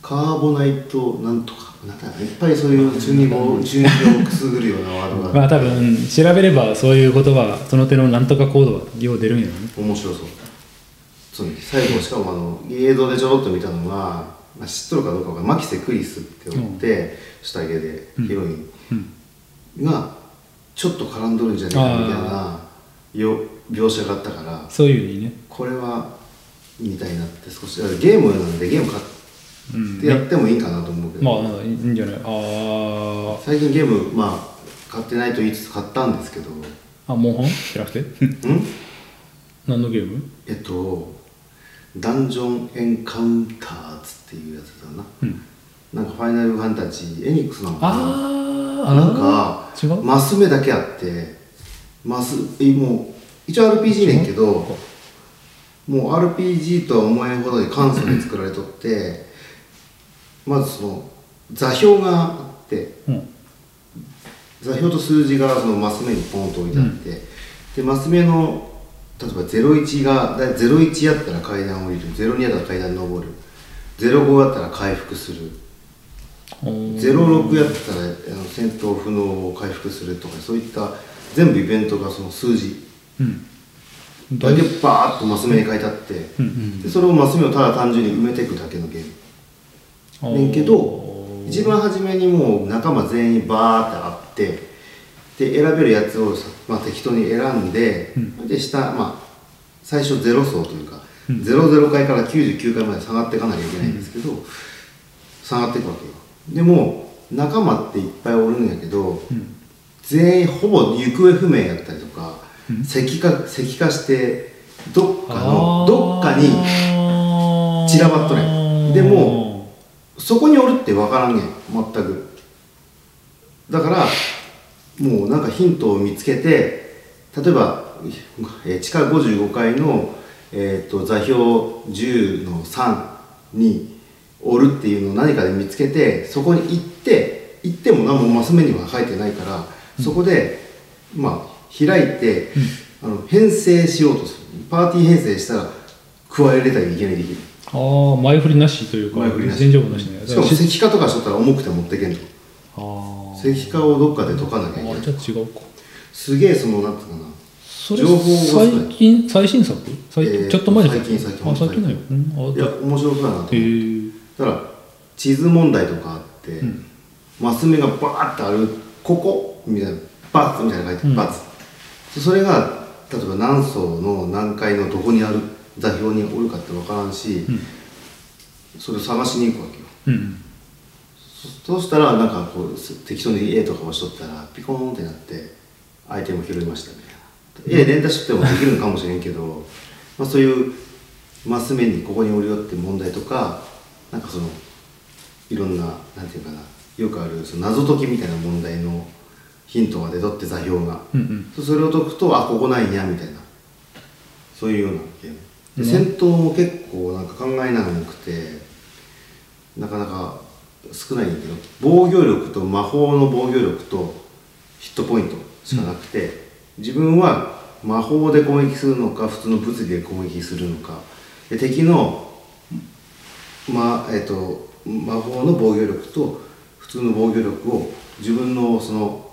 カーボナイトなんとか。なんだいっぱいそういう中二病中二病をくすぐるようなワードが。まあ多分調べればそういう言葉その手のなんとかコードはよう出るんやろね。面白そう。そうね。最後しかもあの映像でちょろっと見たのが、まあ、知っとるかどうかわかんない。マキセ・クリスっておって、下着でヒロインうん。がちょっと絡んどるんじゃないかみたいなよ描写があったからそういう意味ね。これは見たいなって少しゲームなんでゲーム買うん。ってやってもいいかなと思うけど、まあなんかいいんじゃない？あ最近ゲームまあ買ってないと言いつつ買ったんですけど。んああモンハン？じゃなくて？何のゲーム？えっとダンジョンエンカウンター。ズっていうやつだな。うん。なんかファイナルファンタジー。エニックスなのかななんかマス目だけあってマスえもう一応 RPG ねんけどもう RPG とは思えんほどに簡素に作られとってまずその座標があってうん。座標と数字がそのマス目にポンと置いてあって、でマス目の例えば01がだ01やったら階段降りる02やったら階段登る05やったら回復する。おー06やったらあの戦闘不能を回復するとかそういった全部イベントがその数字。うん。だけバーッとマス目に書いてあって、うん。でそれをマス目をただ単純に埋めていくだけのゲーム。ねんけど一番初めにもう仲間全員バーってあってで選べるやつをさ、まあ、適当に選んで、で下、まあ、最初ゼロ層というか、00回から99回まで下がっていかなきゃいけないんですけど、つながっていくわけよ。でも仲間っていっぱいおるんやけど、全員ほぼ行方不明やったりとか、石化石化してどっかのどっかに散らばっとねん。でもそこにおるって分からんねん。全く。だからもうなんかヒントを見つけて例えば、えー地下55階の、えー、と座標10の3におるっていうのを何かで見つけてそこに行って行っても何もマス目には書いてないから、そこでまあ開いて、あの編成しようとする。パーティー編成したら加えれたりいけないできる。ああ前振りなしというか前振りなし。情報なしね。しかも石化とかしとったら重くて持ってけんとあ石化をどっかで解かなきゃいけあない。じゃあ違うか。すげえそのなんていうかなそれ情報が最近最新作？最近、えーちょっと前ですか最近最近。あ最近だよ、うん、あいや面白そうだなってだから地図問題とかあって、マス目がバーってあるここ？みたいなバツみたいなの書いてうん。バツ、それが例えば何層の何階のどこにある座標におるかって分からんし、それを探しに行くわけよ。うん。そそうしたらなんかこうす適当に A とか押しとったらピコーンってなってアイテム拾いましたみたいな A 連打してもできるのかもしれんけど、まあ、そういうマス目にここにおるよって問題とかなんかそのいろんななんていうかなよくあるその謎解きみたいな問題のヒントが出とって座標が、うんうん。そそれを解くとあここないんやみたいな。そういうようなゲーム。でうん。戦闘も結構なんか考えながらなくてなかなか少ないんだけど防御力と魔法の防御力とヒットポイントしかなくて、自分は魔法で攻撃するのか普通の物理で攻撃するのか。で敵の、まえっと魔法の防御力と普通の防御力を自分のその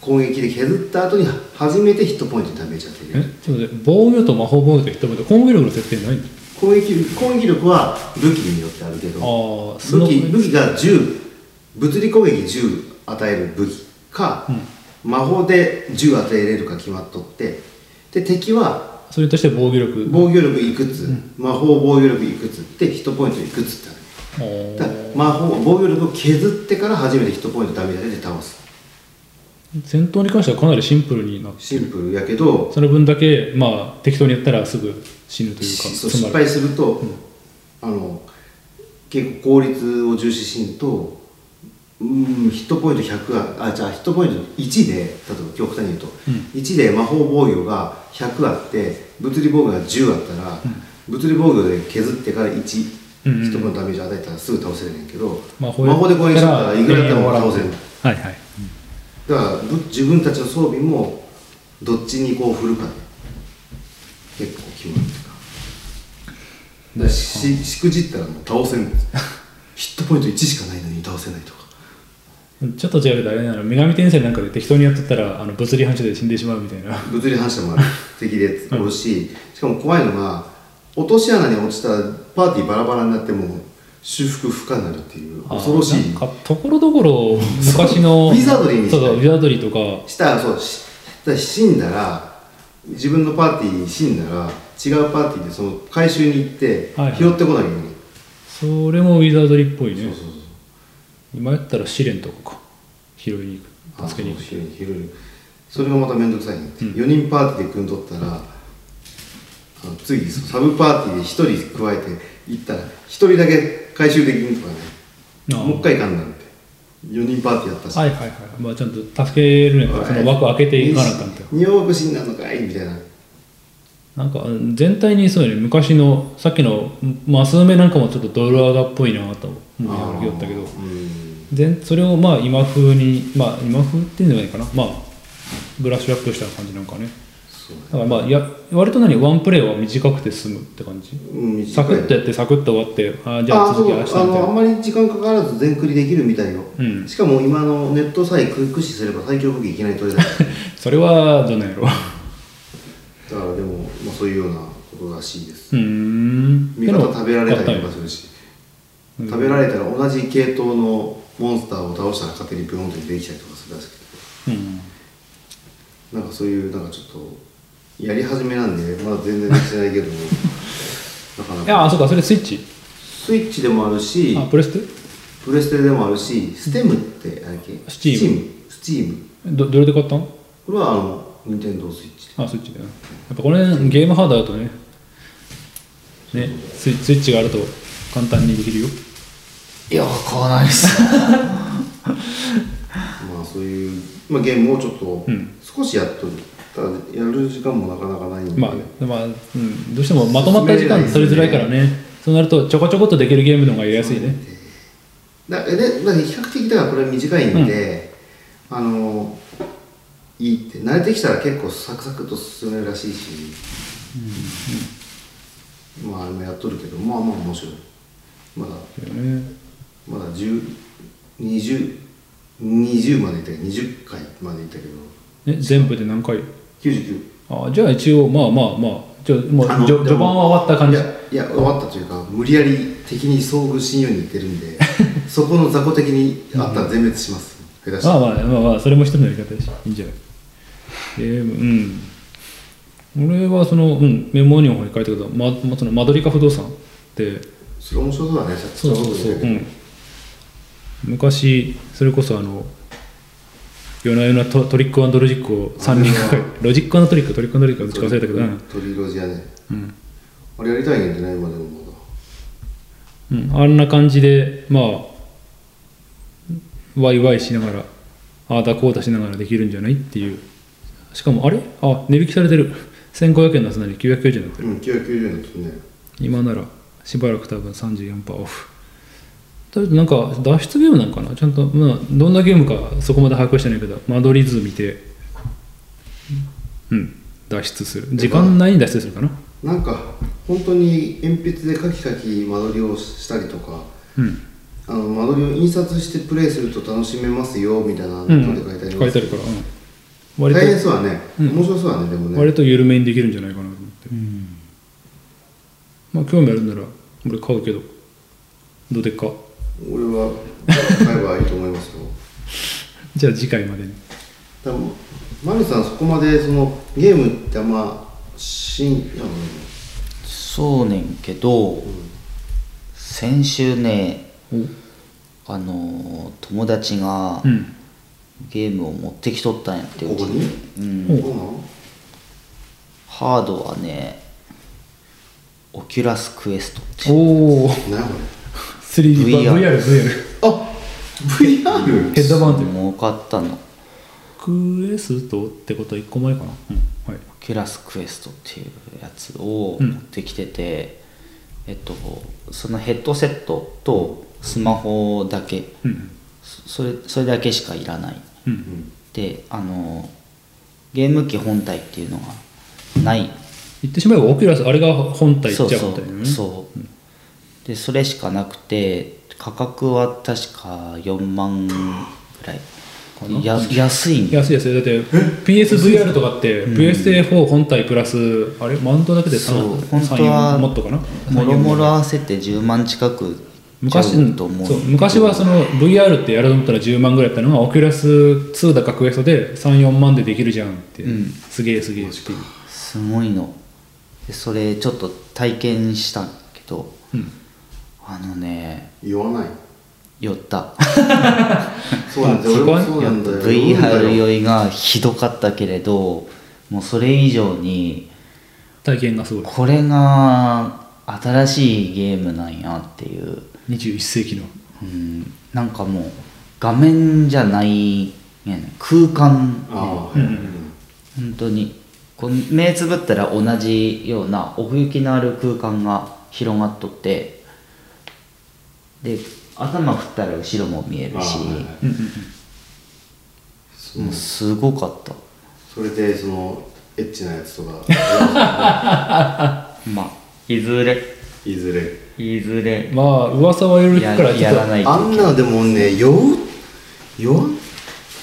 攻撃で削った後に初めてヒットポイントにダメージ当てれえ？るちょっと待って。防御と魔法防御とヒットポイント。攻撃力の設定ないの？攻撃攻撃力は武器によってあるけど武器武器が10物理攻撃10与える武器か、魔法で10与えれるか決まっとってで敵はそれとして防御力。防御力いくつ、魔法防御力いくつでヒットポイントいくつってある。あだ魔法防御力を削ってから初めてヒットポイントダメージ当てて倒す。ー戦闘に関してはかなりシンプルになってシンプルやけどその分だけまあ適当にやったらすぐ死ぬというか失敗すると、あの結構効率を重視しんとうんヒットポイント100ああじゃあヒットポイント1で例えば極端に言うと、1で魔法防御が100あって物理防御が10あったら、物理防御で削ってから1、うんうんヒットポイントダメージ与えたらすぐ倒せるねんけど、魔魔法で攻撃したらいくらでも倒せる。はいはい。だからぶ自分たちの装備もどっちにこう振るかで結構決まるっていうか。だししくじったらもう倒せんの ヒットポイント1しかないのに倒せないとかちょっと違うけどあれなの女神転生なんかで適当にやっとったらあの物理反射で死んでしまうみたいな。物理反射もある。敵でおるし、しかも怖いのが落とし穴に落ちたらパーティーバラバラになっても修復不可になるっていう恐ろしい。ところどころ昔のウィザードリーにしたいそうそうウィザードリーとか。したらそうし死んだら自分のパーティー死んだら違うパーティーでその回収に行ってはいはい。拾ってこないように、それもウィザードリーっぽいね。そうそう今やったら試練とかか。拾いに行く。助けに行く。拾い拾いそれがまた面倒くさいね、4人パーティーで組んどったらあの次サブパーティーで1人加えて行ったら1人だけ回収できんとかね。もう一回行かんなんて。4人パーティーやったし、はいはいはい。まあちゃんと助けるんやったらその枠開けていかなあかんって2往復死んだのかいみたいななんかうん全体にそうよね昔のさっきのマス目なんかもちょっとドルアガっぽいなと思ったけど。うん全それをまあ今風にまあ今風っていうんじゃないかな。まあブラッシュアップした感じなんかね。そうだからまあや割と何？ワンプレイは短くて済むって感じ？うんサクッとやってサクッと終わってあーじゃあ続き明日みたいあそうあのあんなまり時間かからず全クリできるみたいよ、うん。しかも今のネットさえ駆使すれば最強武器いきなり取れただかそれはどうなんやろらでも、まあ、そういうようなことらしいです。うーん。味方食べられたりとかすするし。食べられたら同じ系統のモンスターを倒したら勝手にビョンとできたりとかするらしくうん。てなんかそういうなんかちょっとやり始めなんでまだ全然できてないけど なかないかやあそうかそれスイッチ？スイッチでもあるしあプレステ？プレステでもあるしステムってあれっけ？Steam スチーム。どどれで買ったの？これはあの任天堂スイッチあスイッチだよ。やっぱこれゲームハードだとねねスイスイッチがあると簡単にできるよ。いや買わないっす。まあそういう、まあ、ゲームをちょっとうん。少しやっとる、ただやる時間もなかなかないんで、まあ、まあうん、どうしてもまとまった時間取りづらいからね。そうなるとちょこちょこっとできるゲームの方がやりやすいね。だでだ比較的だからこれ短いんで、あのいいって。慣れてきたら結構サクサクと進めるらしいし、まあ今やっとるけどまあまあ面白い。まだねまだ1020 20までいったけど20回までいったけど。ね全部で何回？99あじゃあ一応まあまあまあじゃあもう序序盤は終わった感じ。いやいや終わったというか無理やり敵に遭遇しんように言ってるんで そこの雑魚敵にあったら全滅します、下手したら。まあまあまあまあそれも一つのやり方だしいいんじゃない？ゲームうん。俺はその、うん、メモにも書いたけど、ままそのマドリカ不動産って。それ面白そうだねそうそうそう、ううん、昔それこそあの夜な夜なトトリックロジックを3人が書いてロジックトリックトリックロジックはどっちか忘れたけど、うん。トリロジアね。うん。あれやりたいねんてね今でもまだ。うん、あんな感じでまあワイワイしながらああだこうだしながらできるんじゃないっていうしかもあれ？あ値引きされてる。1500円のはずなのに990円になってるうん990円だとね。今ならしばらく多分34%オフ。とりあえずなんか脱出ゲームなんかな？ちゃんと、まあ、どんなゲームかそこまで把握してないけど間取り図見てうん脱出する。時間内に脱出するかな？なんか本当に鉛筆でカキカキ間取りをしたりとかうん。あの間取りを印刷してプレイすると楽しめますよみたいなの書いてあります、書いてあるから、うん、割と。大変そうだね、うん。面白そうだねでもね。割と緩めにできるんじゃないかなと思って、まあ興味あるんなら俺買うけど。どうでっか？俺は買えばいいと思いますよ。じゃあ次回までに。多分マリさんそこまでそのゲームってあんましんあのそうねんけど先週ねお。あのー友達がうんゲームを持ってきとったんやってここに？うん。ハードはねオキュラスクエストっておお何こ 3D VR VR あ VR? ヘッドマウンテンもう買ったの。クエストってことは1個前かな、うん、はい。オキュラスクエストっていうやつをうん。持ってきてて、えっとそのヘッドセットとスマホだけ。うん。そそれそれだけしかいらないうんであのゲーム機本体っていうのがない。言ってしまえばオキュラスあれが本体っちゃそうそう本体ねそう。でそれしかなくて価格は確か4万ぐらい。や安いん安い安い。だって PSVR とかって、PS4 本体プラスあれ？マウントだけでそう。3本当はもっとかな？もろもろ合わせて10万近く昔ちゃうと思う。そう昔はその VR ってやろうと思ったら10万ぐらいだったのがオキュラス2だかクエストで34万でできるじゃんって、うん。すげえすげえっていう、すごいの。でそれちょっと体験したけどうん、あのね言わない。酔った。そうなんだよ。VR 酔いがひどかったけれどもうそれ以上に体験がすごい。これが新しいゲームなんやっていう、21世紀の。うん、なんかもう画面じゃない空間ああ、う。んうん本当に。こう目つぶったら同じような奥行きのある空間が広がっとってで頭振ったら後ろも見えるしあはい。もうすごかった。それでそのエッチなやつとか。まあいずれ。いずれいずれまあ噂はいろいろ聞くからややらないとあんなでもね酔う酔わん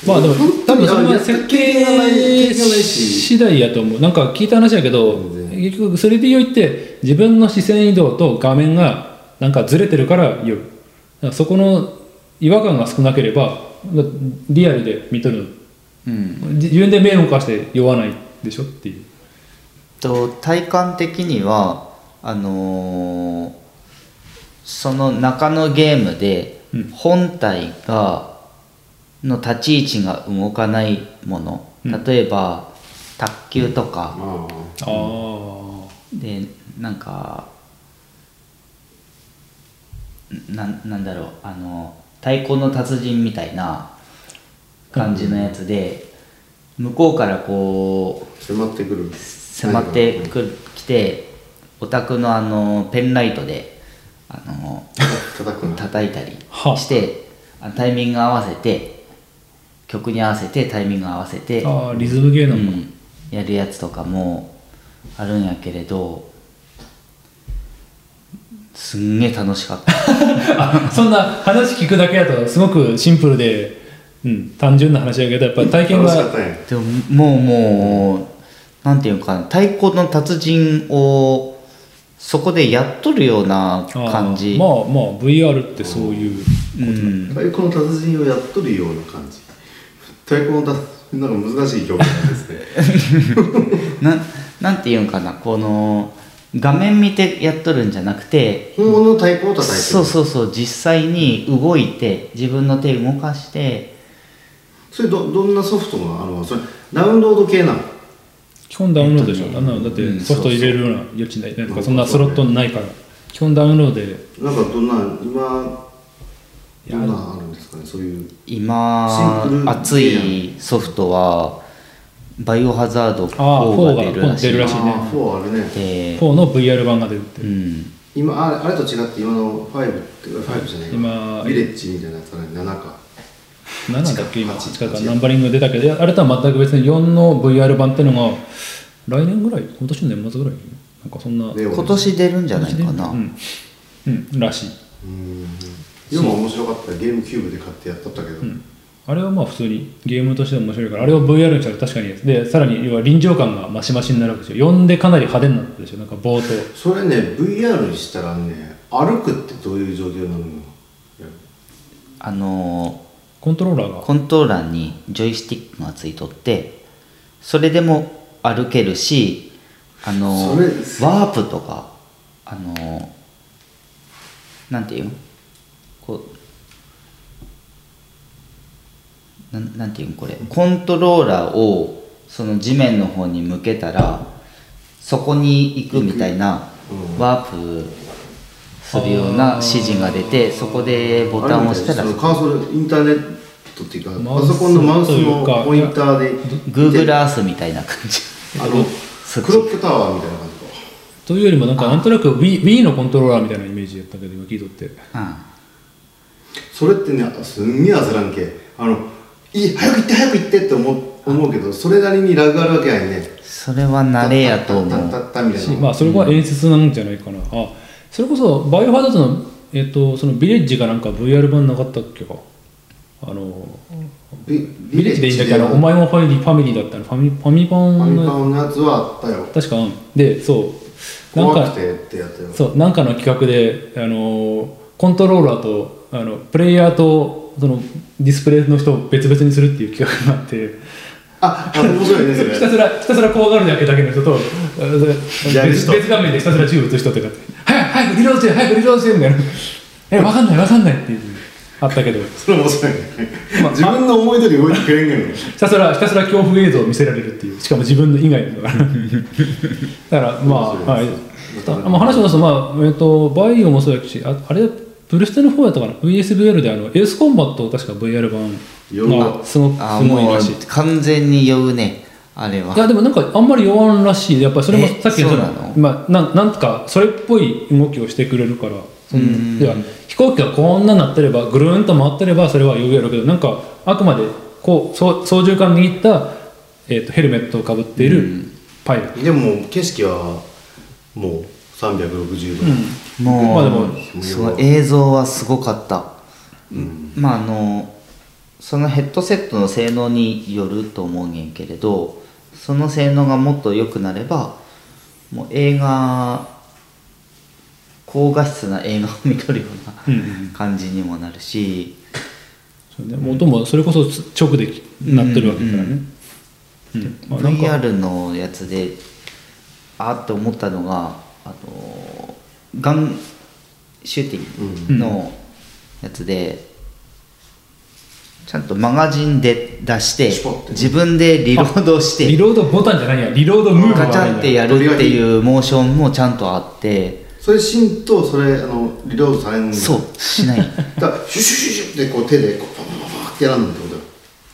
まあでも多分それは設計次第やと思う。なんか聞いた話だけど全結局 3D 酔いって自分の視線移動と画面がなんかずれてるから酔う。そこの違和感が少なければリアルで見とるうん。自分で目を動かして酔わないでしょっていう。と体感的にはあのーその中のゲームでうん。本体がの立ち位置が動かないもの。例えば、卓球とか、あああでなんかななんだろう。あの太鼓の達人みたいな感じのやつで、向こうからこう迫ってくる。迫ってくる来てお宅のあのペンライトであの叩くの？叩いたりはあ。してあタイミング合わせて曲に合わせてタイミング合わせて、ああリズムゲーなんだ、うんやるやつとかもあるんやけれどすんげえ楽しかった。あそんな話聞くだけだとすごくシンプルで、うん、単純な話だけどやっぱり体験が。でももうもうなんていうのかな太鼓の達人をそこでやっとるような感じ。まあまあ VR ってそういううん。太鼓の達人をやっとるような感じ。太鼓の達人なんか難しい表現ですね。ななんていうんかな。この画面見てやっとるんじゃなくて本物の太鼓を叩いてる。そうそうそう。実際に動いて自分の手動かして。それどどんなソフトがあの？それダウンロード系なの？基本ダウンロードでしょ、あんなのだってソフト入れるような余地ないなんかそんなスロットないから基本ダウンロードでなんかどんな今やどんなあるんですかねそういう今熱いソフトはバイオハザード4が出るらしい出るらしいね4あるね4の VR 版が出るって、今ああれと違って今の5って5じゃない今ビレッジみたいなやつがね7か何なんだっけ今近かナンバリング出たけどあれとは全く別に4の VR 版っていうのが来年ぐらい今年の年末ぐらい？なんかそんな今年出るんじゃないかな、うん、うん、らしい、うんでも面白かったゲームキューブで買ってやっとったけど、うん、あれはまあ普通にゲームとして面白いからあれを VR にしたら確かにでさらに要は臨場感がマシマシになるわけですよ。4でかなり派手になったでしょなんか冒頭。それね VR にしたらね歩くってどういう状況になるのあのコントローラーが。コントローラーにジョイスティックがついとってそれでも歩けるしあのワープとかあのなんていうの？こうなんなんていうの？これ。コントローラーをその地面の方に向けたらそこに行くみたいなうん。ワープするような指示が出てそこでボタンを押したらカーソルインターネットっていうかマウスパソコンのマウスのポインターで Google Earth みたいな感じ。あのクロックタワーみたいな感じか。というよりもなんかなんとなく Wii, Wii のコントローラーみたいなイメージやったけど今聞いとって。うん。それってねすんげえ焦らんけ。あのいい早く行って早く行ってって思う思うけどそれなりにラグがあるわけやね。それは慣れやと思う。まあそれは演出なんじゃないかな、あそれこそバイオハザードの,、えっとそのビレッジがなんか VR 版なかったっけかあのビビレッジで？いいんだけどお前もファミリーファミリーだったの？ファミファミパン？のやつはあったよ。確かうん。でそう。なんか怖くてってやったよ。そうなんかの企画であのコントローラーとあのプレイヤーとそのディスプレイの人を別々にするっていう企画があって。ああ面白いねそれ。ひたすらひたすら怖がるだけだけの人とあ別別画面でひたすら銃撃つ人とかって。早く早くリロードして早くリロードしてみたいな。え分かんない分かんないっていうあったけど。それ面白いね。まあ自分の思い通り動いてくれんけど。ひたすらひたすら恐怖映像を見せられるっていう。しかも自分の以外の。だからだからまあ、はい、まあ話を出す。と、まあえっとバイオもそうやしああれプレステの方やったかな？VSVR であのエースコンバットを確か VR 版。がすごくあすごいもうらしい。完全に酔うね。あれは。いやでもなんかあんまり弱んらしい。やっぱりそれもえさっきのそうなの？まあ、なんなんとかそれっぽい動きをしてくれるから。そんうん。では飛行機がこんなになってればぐるーんと回ってればそれは余裕やろうけどなんかあくまでこう操操縦桿握った、えー、とヘルメットをかぶっているパイロット、でも景色はもう360度、もう、まあでもその映像はすごかった。うん。まああのそのヘッドセットの性能によると思うねんけれどその性能がもっと良くなればもう映画高画質な映画を見とるよううんうん。な感じにもなるし、そうね、音もそれこそ直でなってるわけだからね、うんまあ、なんか。VR のやつであーって思ったのがあのガンシューティングの、やつでちゃんとマガジンで出して自分でリロードしてリロードボタンじゃないや。リロードムーブガチャンってやるっていうモーションもちゃんとあってそれしんとそれあのリロードされんの？そうしない。だからシュシュシュシュってこう手でこうパパパパってやらんのってことよ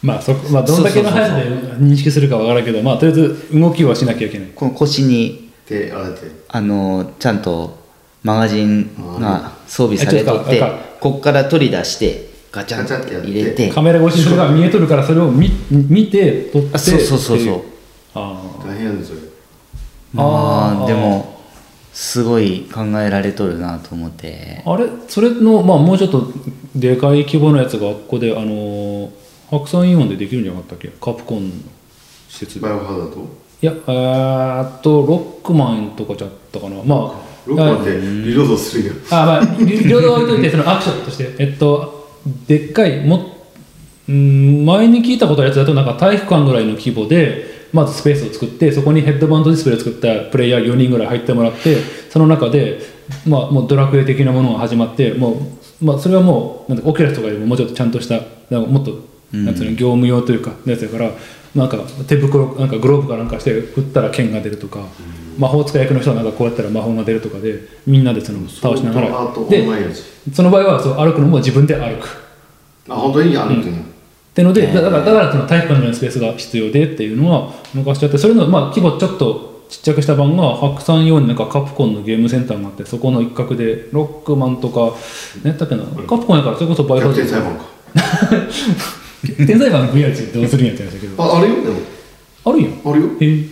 まあそこまあどんだけの速さで認識するかわからんけどまあとりあえず動きはしなきゃいけないこの腰に手あれてあのちゃんとマガジンが装備されとってこっから取り出してガチャンガチャンって入れてカメラ越しにそれが見えとるからそれを見見て撮ってあそうそうそうそうっていあ大変やねそれまあーあでもすごい考えられとるなと思って。ああれ？それのまあもうちょっとでかい規模のやつがここであのー白山イオンでできるんじゃなかったっけ？カプコンの施設で。バイオハザードいやえーっとロックマンとかじゃったかな。まあロックマンってリロードするよあまあリロードは置いといてそのアクションとしてえっとでっかいもうん前に聞いたことあるやつだとなんか体育館ぐらいの規模でまずスペースを作ってそこにヘッドバンドディスプレイを作ったプレイヤー4人ぐらい入ってもらってその中で、まあ、もうドラクエ的なものが始まってもう、まあ、それはもうなんだオキュラスとかよりももうちょっとちゃんとしたなんかもっとなんつうの業務用というかのやつだからなんか手袋なんかグローブかなんかして振ったら剣が出るとか。魔法使い役の人はなんかこうやったら魔法が出るとかでみんなでその倒しながら。でその場合はそう歩くのも自分で歩く。あ本当に歩くんやってので、だからだからその体育館のスペースが必要でっていうのは昔あってそれのまあ規模ちょっとちっちゃくした版が白山用になんかカプコンのゲームセンターがあってそこの一角でロックマンとか何やっけなカプコンやからそれこそバイオ逆ハザー転裁判か。ド 天才版の VR ってどうするんやって話だけど。ああるよでも。あるん。やあるよ。へえ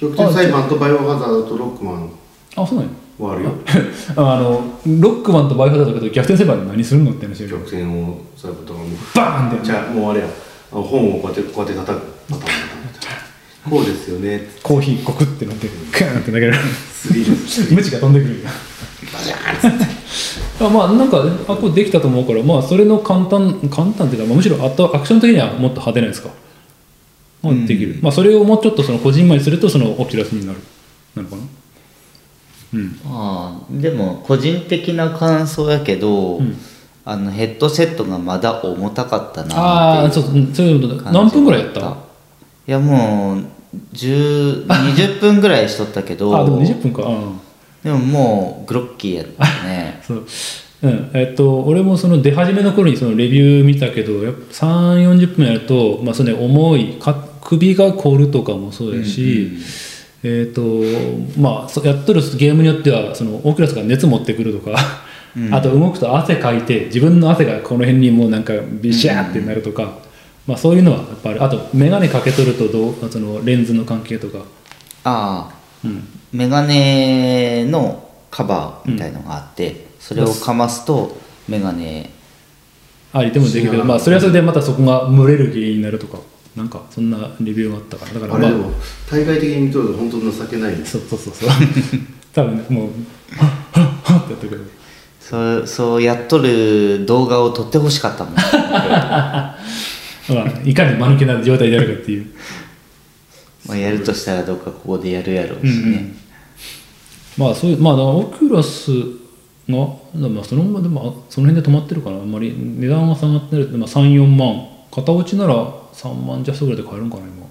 逆転裁判とバイオハザードとロックマン。あそうなんやはあるよ。あのロックマンとバイオハザードだけど逆転裁判で何するのって話逆転を裁判とかもバーンって。じゃあもうあれや。本をこうやってこうやって叩く。パタンパタンパタンこうですよね。コーヒーコクってなってガーンって投げられる。スリル。ムチが飛んでくるあまあなんかあこれできたと思うからまあそれの簡単簡単っていうか、まあ、むしろあとアクション的にはもっと派手なやつか、まあ、できる、まあそれをもうちょっとその個人前にするとそのオキュラスになる。なのかなうん。ああでも個人的な感想やけど、ん。あのヘッドセットがまだ重たかったなああそううんそういうことだ。何分ぐらいやった？いやもう10 20分ぐらいしとったけどあでも20分か。うん。でももうグロッキーやったね。そう。うん。えっと、俺もその出始めの頃にそのレビュー見たけどやっぱ3 4 0分やると、まあ、それ、ね、重いか首が凝るとかもそうやし、えっとまあ、そやっとるゲームによってはそのオキュラスが熱持ってくるとか、あと動くと汗かいて自分の汗がこの辺にもうなんかビシャーってなるとか、まあ、そういうのはやっぱりあと眼鏡かけとるとどうそのレンズの関係とか、ああ。うん、メガネのカバーみたいのがあって、それをかますとメガネ。ありでもできるけど、まあ、それはそれでまたそこが蒸れる原因になるとかなんかそんなレビューがあったから。だからまああれでも大会的に見とると本当情けないですそうそうそうそう。多分ねもうはっはっはってやったけどそうそうやっとる動画を撮ってほしかったもん。まあいかに間抜けな状態であるかっていう。まあやるとしたらどっかここでやるやろうしうんうん。ね、まあそういうまあオキュラスが、まあ、そのままでもその辺で止まってるからあんまり値段が下がってるって、まあ、34万。型落ちなら3万ジャストぐらいで買えるんかな今、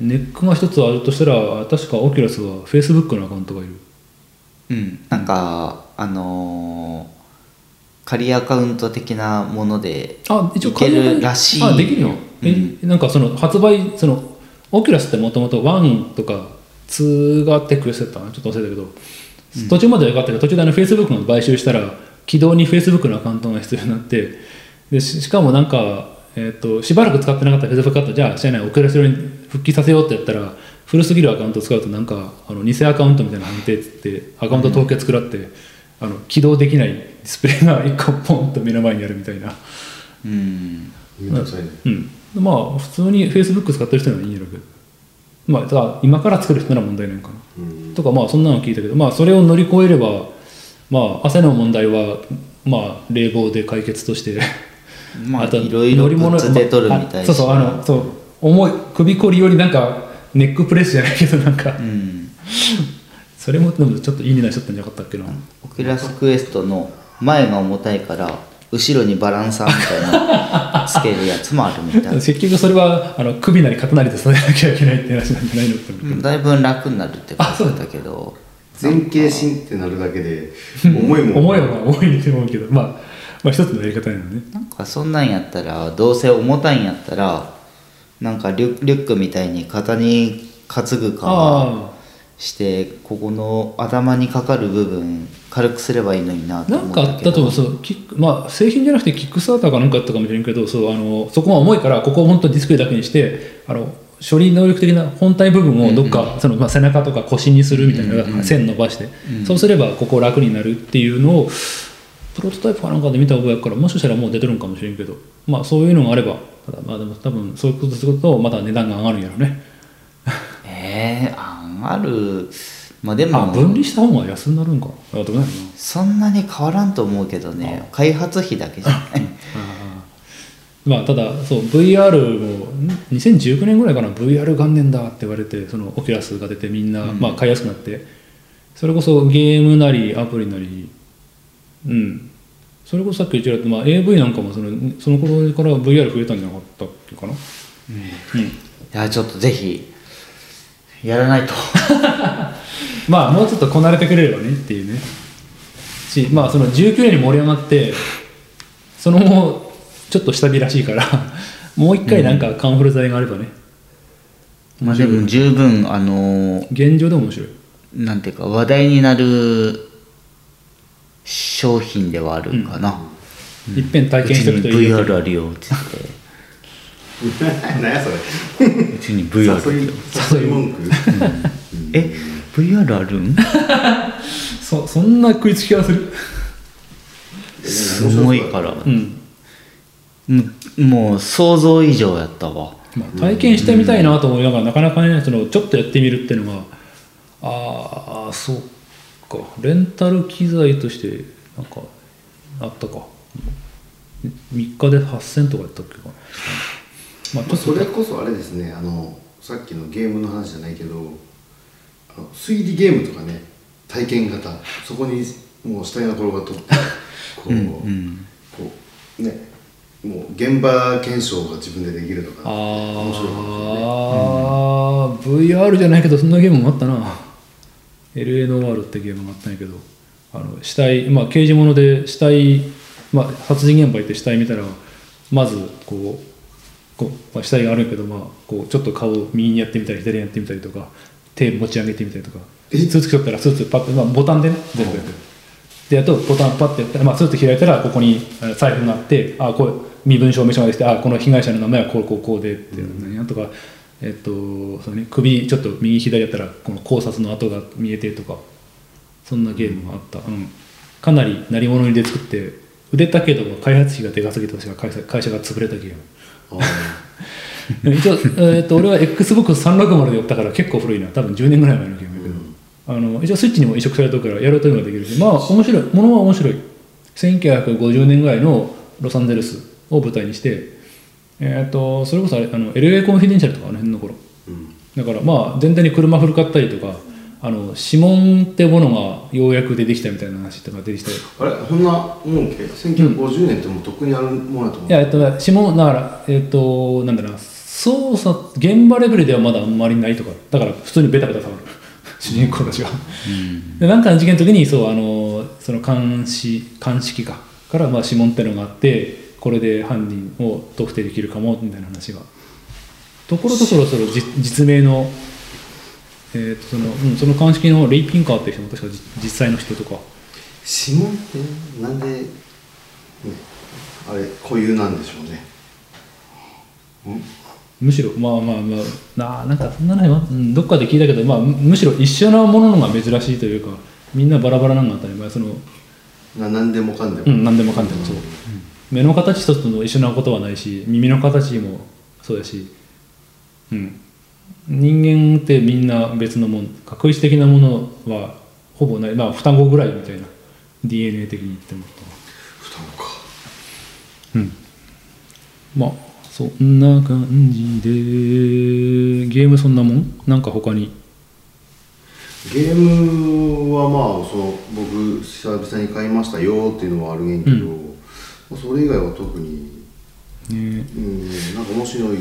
うん、ネックが一つあるとしたら確かオキュラスは Facebook のアカウントがいる。うん、なんかあのー仮アカウント的なものであ一応いけるらしい。あできるの、うん。えなんかその発売そのオキュラスってもともと1とか2があってクエストやったちょっと忘れたけど、途中まではよかったけど途中であの Facebook が買収したら起動に Facebook のアカウントが必要になって。でししかもなんか、えー、としばらく使ってなかった Facebook アカウントじゃあ社内オキュラス用に復帰させようってやったら古すぎるアカウントを使うとなんかあの偽アカウントみたいなの判定っつってアカウント凍結食らって、あの起動できないディスプレイが 1個ポンと目の前にあるみたいな。うん。めんどくさいね。うん、まあ普通に Facebook 使ってる人にはいいんやろうけど。まあただ今から作る人なら問題ないのかな、うん。とかまあそんなの聞いたけどまあそれを乗り越えればまあ汗の問題はまあ冷房で解決としてまあといろいろ乗りで撮るみたいし。あそうそうあのそう重い首こりよりなんかネックプレスじゃないけどなんか、うん。それもでもちょっといい値段しとったんじゃなかったっけな、オキュラスクエストの前が重たいから後ろにバランサーみたいなつけるやつもあるみたい。結局それはあの首なり肩なりで育てなきゃいけないって話なんじゃないのうだいぶ楽になるって書いてたけど。前傾心ってなるだけで重いもん。思えば重いと思うけど、まあ、まあ一つのやり方なのね。なんかそんなんやったらどうせ重たいんやったらなんかリュリュックみたいに肩に担ぐかあしてここの頭にかかる部分軽くすればいいのになとあなんかあ思ったと思う。そうキックまあ製品じゃなくてキックスターターかなんかあったかもしれんけどそうあのそこが重いからここを本当ディスプレイだけにしてあの処理能力的な本体部分をどっか、そのまあ、背中とか腰にするみたいな、線伸ばして、そうすればここ楽になるっていうのをプロトタイプかなんかで見た覚えやからもしかしたらもう出てるんかもしれんけど。まあそういうのがあればただまあでも多分そういうことするとまた値段が上がるんやろね。えー、上がる。まあであも分離した方が安になるんか。なそんなに変わらんと思うけどね。開発費だけじゃない。まあただそう VR もん？2019年ぐらいかな。VR 元年だって言われてそのオキュラスが出てみんな、まあ、買いやすくなって。それこそゲームなりアプリなりうん。それこそさっき言ったように、まあ、AV なんかもそのその頃から VR 増えたんじゃなかったかな？うん、いやちょっとぜひやらないと。まあもうちょっとこなれてくれればねっていうね。しまあその19年に盛り上がってその後ちょっと下火らしいから もう一回なんかカンフル剤があればね、まあでも十分あの現状でも面白い。なんていうか話題になる商品ではあるかな、いっぺん体験しておくといいよ VR あるよって 何やそれ。言ってうちに VR あ誘いるよ誘い文句。え VR あるん？そそんな食いつきがする？すごいから、うん、ももう想像以上やったわ。まあ、体験してみたいなと思いながらなかなかねそのちょっとやってみるっていうのがああそうかレンタル機材としてなんかあったか。3日で8000とかやったっけかな。まあちょっと。それこそあれですねあのさっきのゲームの話じゃないけどあの推理ゲームとかね体験型。そこにもう下にのところが取って こう,、うんこうねもう現場検証が自分でできるとかあ面白いかもしれないねあ、VR じゃないけどそんなゲームもあったなルってゲームがあったんやけどあの死体まあ刑事物で死体、まあ、殺人現場行って死体見たらまずこうこう、まあ、死体があるんやけど、まあ、こうちょっと顔を右にやってみたり左にやってみたりとか手持ち上げてみたりとか。スーツ着とったらスーツパッて、まあ、ボタンでね全部。やってるであとボタンパッてやったら、まあ、スーツ開いたらここに財布があってあこう身分証明書が出てきてあこの被害者の名前はこうこうこうでって何やとか、えっとそうね、首ちょっと右左やったらこの考察の跡が見えてとかそんなゲームがあった、うん、かなり鳴り物入りで作って売れたけども開発費がでかすぎて確か会社会社が潰れたゲー。ムあ一応、えー、と俺は XBOX360 でやったから結構古いな。多分10年ぐらい前のゲームだけど、あの一応スイッチにも移植されてるからやるというのができるしまあ面白い。ものは面白い。1950年ぐらいのロサンゼルスを舞台にして、えー、とそれこそあれあの LA コンフィデンシャルとかあの辺の頃。うん。だからまあ全体に車古かったりとかあの指紋ってものがようやく出てきたみたいな話とか出てきたり。あれこんなもんけ？1950年ってもうとっくにあるもんやと思う。いや、えっと、指紋、だから、えっと、なんだろうな、捜査、現場レベルではまだあんまりないとか、だから普通にベタベタ触る、主人公たちが。で、なんかの事件の時に、そう、あの、その監視、鑑識か、から、まあ、指紋ってのがあって、これで犯人を特定できるかも、みたいな話が。ところどころ、その実実名の、えっと、その、うん、その鑑識のレイ・ピンカーって人も確かじ実際の人とか、指紋ってなんで、ね、あれ固有なんでしょうね。ん？むしろまあまあまあなあなんかそんなのはうんどっかで聞いたけど、まあ、むむしろ一緒なもののが珍しいというかみんなバラバラなんが当たり前。その、な何でもかんでも、うん、何でもかんでもそう、目の形一つと一緒なことはないし耳の形もそうだし、うん、人間ってみんな別のもん確率的なものはほぼない。まあ双子ぐらいみたいな。DNA 的に言っても。双子か。うん。まあそんな感じで。ゲームそんなもん？なんか他に？ゲームはまあその僕久々に買いましたよっていうのはあるげんけど、まあそれ以外は特に。ね。うんなんか面白い。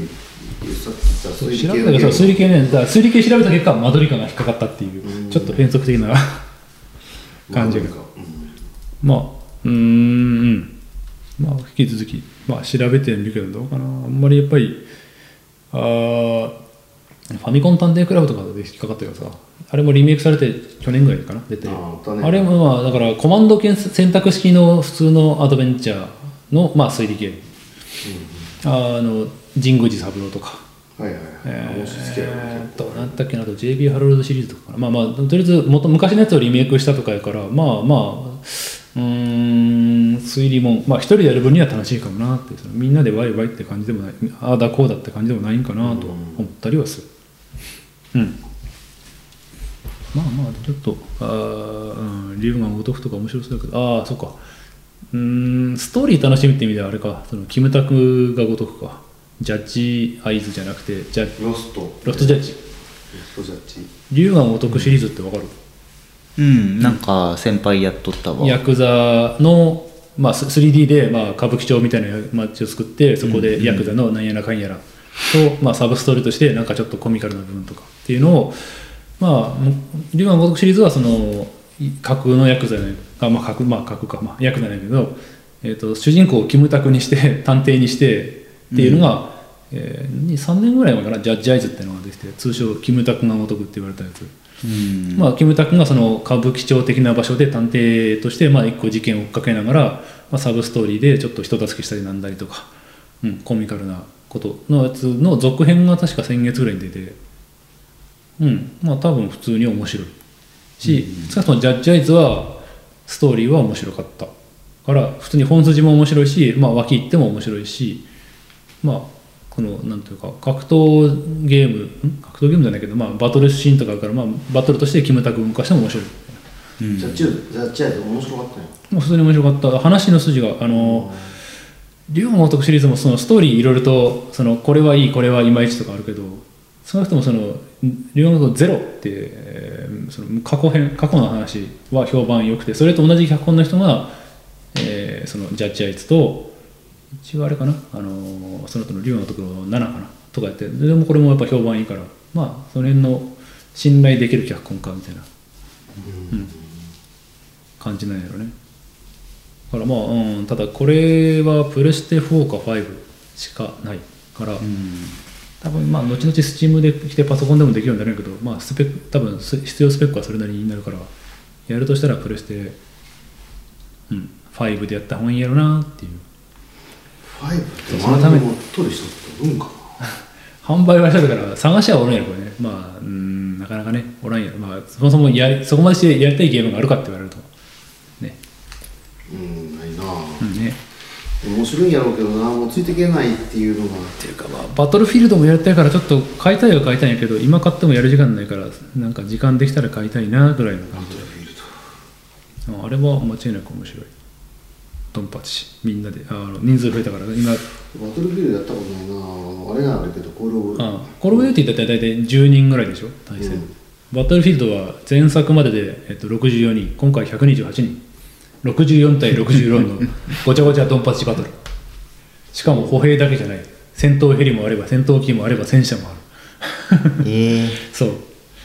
さっき言った推調べたけどそう推理系ね。だ推理系調べた結果マドリカが引っかかったっていううん。ちょっと変則的な 感じが。まあうん。まあうーんうん。まあ引き続きまあ調べてみるけどどうかな。あんまりやっぱりあーファミコン探偵クラブとかで引っかかったけどさあれもリメイクされて去年ぐらいかな出て。あね。あれもまあだからコマンド選択式の普通のアドベンチャーのまあ推理ゲーム。あの神宮寺三郎とか。はいはいはい、えーっとなんだっけなあと JB ハロルドシリーズとかまあまあとりあえず元昔のやつをリメイクしたとかやからまあまあうーん推理もまあ一人でやる分には楽しいかもなってみんなでワイワイって感じでもない。ああだこうだって感じでもないんかなと思ったりはする。うん。まあまあちょっとあー、うん、リュウガンごとくとか面白そうだけど。ああそうかうーんストーリー楽しみって意味ではあれか。そのキムタクがごとくか。ジャッジアイズじゃなくてジャッロスト。ロストジャッジ。ロストジャッジ。龍が如くシリーズってわかる、うんなんか先輩やっとったわ。ヤクザの、まあ、ス 3D で、まあ、歌舞伎町みたいな街を作ってそこでヤクザのなんやらかんやらと、まあ、サブストーリーとしてなんかちょっとコミカルな部分とかっていうのをまあ龍が如くシリーズはそのい架空のヤクザやねあまあ架空まあ架空か、まあ、ヤクザなんやけど、えー、と主人公をキムタクにして探偵にしてっていうのが、えー、3年ぐらい前かなジャッジアイズっていうのができて通称キムタクが如くって言われたやつ。うん。まあ、キムタクがその歌舞伎町的な場所で探偵としてまあ一個事件を追っかけながら、まあ、サブストーリーでちょっと人助けしたりなんだりとか、うん、コミカルなことのやつの続編が確か先月ぐらいに出てうんまあ多分普通に面白いし、少なくともジャッジアイズはストーリーは面白かったから普通に本筋も面白いし、まあ、脇行っても面白いしまあこのなんていうか格闘ゲームん？格闘ゲームじゃないけど、まあ、バトルシーンとかあるから、まあ、バトルとしてキムタク動かしても面白い。うん。ジャッジアイズジャッジアイズ面白かったよ。もう普通に面白かった。話の筋があの龍馬の男シリーズもそのストーリーいろいろとそのこれはいいこれはいまいちとかあるけど少なくともその龍馬のゼロってえーその過去編過去の話は評判良くてそれと同じ脚本の人が、えーそのジャッジアイツと一応あれかなあのーその後の龍馬のところ7かなとかやってでもこれもやっぱ評判いいからまあその辺の信頼できる脚本家みたいな感じなんやろね。だからまあ、うん、ただこれはプレステ4か5しかないから、多分まあ後々 Steam で来てパソコンでもできるようになるんやけど、まあ、スペック多分す必要スペックはそれなりになるからやるとしたらプレステ、うん、5でやった方がいいんやろなっていう。ファイブ？ってそのため。に持っとる人っておるんかな。販売はしてるから探しはおるんやろこれね。まあうんなかなかねおらんやろ。まあそもそもやりそこまでしてやりたいゲームがあるかって言われると。ね。うん面白いんやろうけどなもうついていけないっていうのが。っていうかまあバトルフィールドもやりたいからちょっと買いたいは買いたいんやけど今買ってもやる時間ないからなんか時間できたら買いたいなぐらいの感じフィールドああれは間違いなく面白い。ドンパチ。みんなでああの人数増えたから今。バトルフィールドやったことないな。あれがあるけどコールオブあコールオブデューティーだったら大体10人ぐらいでしょ対戦、うん。バトルフィールドは前作までで、えっと、64人。今回128人64対64のごちゃごちゃドンパチバトル。しかも歩兵だけじゃない。戦闘ヘリもあれば戦闘機もあれば戦車もある。ええ。そう。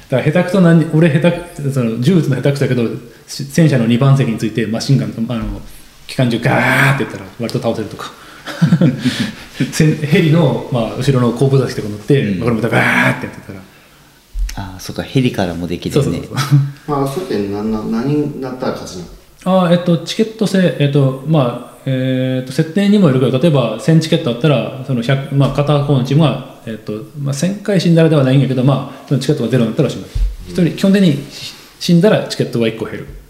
だから下手くそ何俺下手その銃撃つの下手くそだけどし戦車の2番席についてマシンガンあの機関銃ガーってやったら割と倒せるとか。戦ヘリの、まあ、後ろの後部座席とか乗って、うん。これまたガーってやってたら。ああそっか。ヘリからもできるね。そうそうそう。まあそうやって何な何になったら勝ちなの？あーえっとチケット制えっとまあえっと設定にもよるけど例えば1000チケットあったらその100、まあ、片方のチームは、えっとまあ、1000回死んだらではないんやけど、まあ、そのチケットがゼロになったら死ぬ。一人基本的に死んだらチケットは1個減る。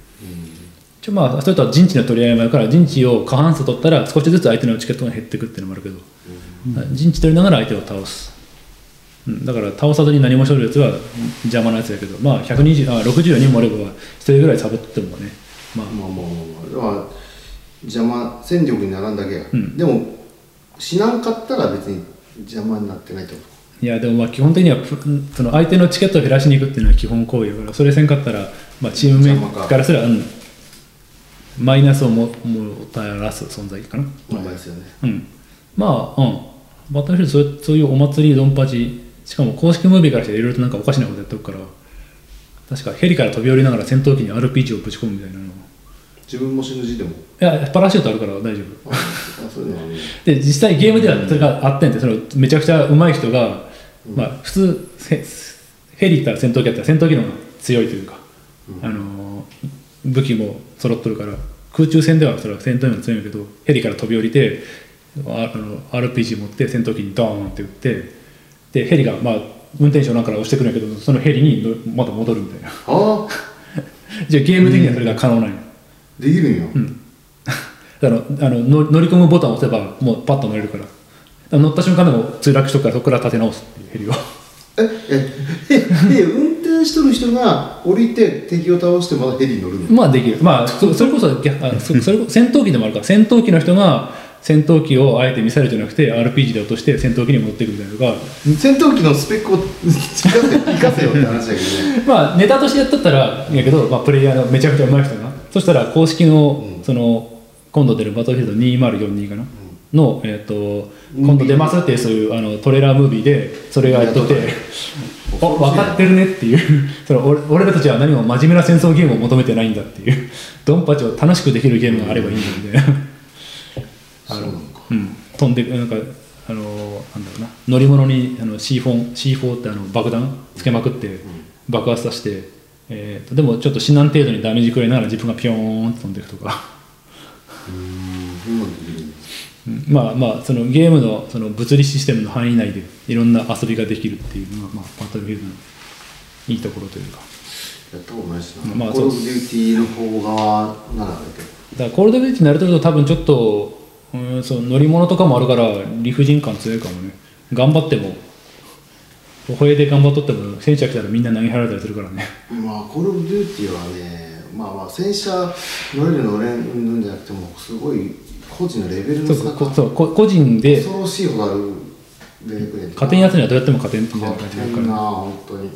まあそれとは陣地の取り合いもあるから陣地を過半数取ったら少しずつ相手のチケットが減っていくっていうのもあるけど、陣地取りながら相手を倒す、うん、だから倒さずに何もしとるやつは邪魔なやつやけどまあ120あ64人もおれば1人ぐらいサボってもねまあまあまあまあまあ。邪魔戦力にならんだけや、うん。でも死なんかったら別に邪魔になってないってこいやでもまあ基本的にはプその相手のチケットを減らしに行くっていうのは基本行為だからそれせんかったら、まあ、チームメイトからすら、うん、マイナスをももたらす存在かな、まあですよね。うん、まあうん。バトルフィールドそうそういうお祭りドンパチしかも公式ムービーからしていろいろとなんかおかしなことやってるから確かヘリから飛び降りながら戦闘機に RPG をぶち込むみたいなのい自分も死ぬ字でも。やパラシュートあるから大丈夫。あそういうのはねで実際ゲームではそれがあってんてそのめちゃくちゃ上手い人が、まあ、普通ヘヘリ行ったら戦闘機やったら戦闘機の方が強いというか、あのー武器も揃っとるから空中戦ではそれは戦闘機が強いけどヘリから飛び降りてああの RPG 持って戦闘機にドーンって撃ってでヘリが、まあ、運転手をなんかから押してくるんやけどそのヘリにのまた戻るみたいな。ああ じゃあゲーム的にはそれが可能なんよ、できるんよ、あのあの乗乗り込むボタンを押せばもうパッと乗れるから。乗った瞬間でも墜落しとくからそこから立て直すっていうヘリをええええ運転しとる人が降りて敵を倒してまだヘリに乗るの？まあできる。まあそそれこそ逆あそそれ 戦闘機でもあるから。戦闘機の人が戦闘機をあえてミサイルじゃなくて RPG で落として戦闘機に持っていくみたいなのが戦闘機のスペックを 生かせ生かせよって話だけどね。まあネタとしてやっとったらいいんやけど、まあ、プレイヤーのめちゃくちゃ上手い人がそしたら公式の,、その今度出るバトルフィールド2042かな、の、えっと今度出ますっていうそういうあのトレーラームービーでそれがやっとってあ分かってるねっていう。その俺俺らたちは何も真面目な戦争ゲームを求めてないんだっていう。ドンパチを楽しくできるゲームがあればいいんだみたいな。そうなのか。うん、飛んでなんかあのなんだろうな。乗り物にあの C4, C4 ってあの爆弾つけまくって爆発させて、えーとでもちょっと至難程度にダメージくらいながら自分がピョーンと飛んでいくとか、うん今できるんだうんまあまあそのゲームのその物理システムの範囲内でいろんな遊びができるっていうのが、まあ、バトルフィールドのいいところというか。やったことないしな、まあコールオブデューティーの方側ならだけ？どだからコールドビューティーになると多分ちょっと、うん、そう乗り物とかもあるから理不尽感強いかもね。頑張っても歩兵で頑張っとっても戦車来たらみんな投げ払われたりするからね。まあコールオブデューティーはねまあまあ戦車乗れる乗れんじゃなくてもすごい個人のレベルの差がそう個人で恐ろしいほどある出てくる勝てんやつにはどうやっても勝てんみたい感じだからな本当に。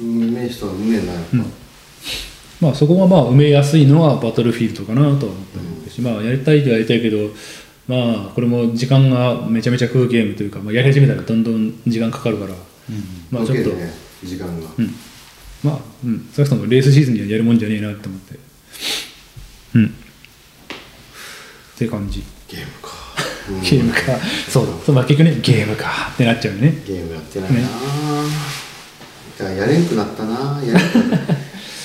うん名人はうめえなやっぱ、まあそこがまあ埋めやすいのはバトルフィールドかなとは思ったりするし、まあやりたいとはやりたいけどまあこれも時間がめちゃめちゃ食うゲームというか、まあ、やり始めたらどんどん時間かかるから、まあちょっと、ね時間が、うん、まあ、うん、少なくともレースシーズンにはやるもんじゃねえなって思って。うん。って感じ。ゲームか、うん。ゲームか。そう。だそう、まあ、結局ねゲームか。ってなっちゃうよね。ゲームやってないな、だからやれんくなったな。やれんくなった。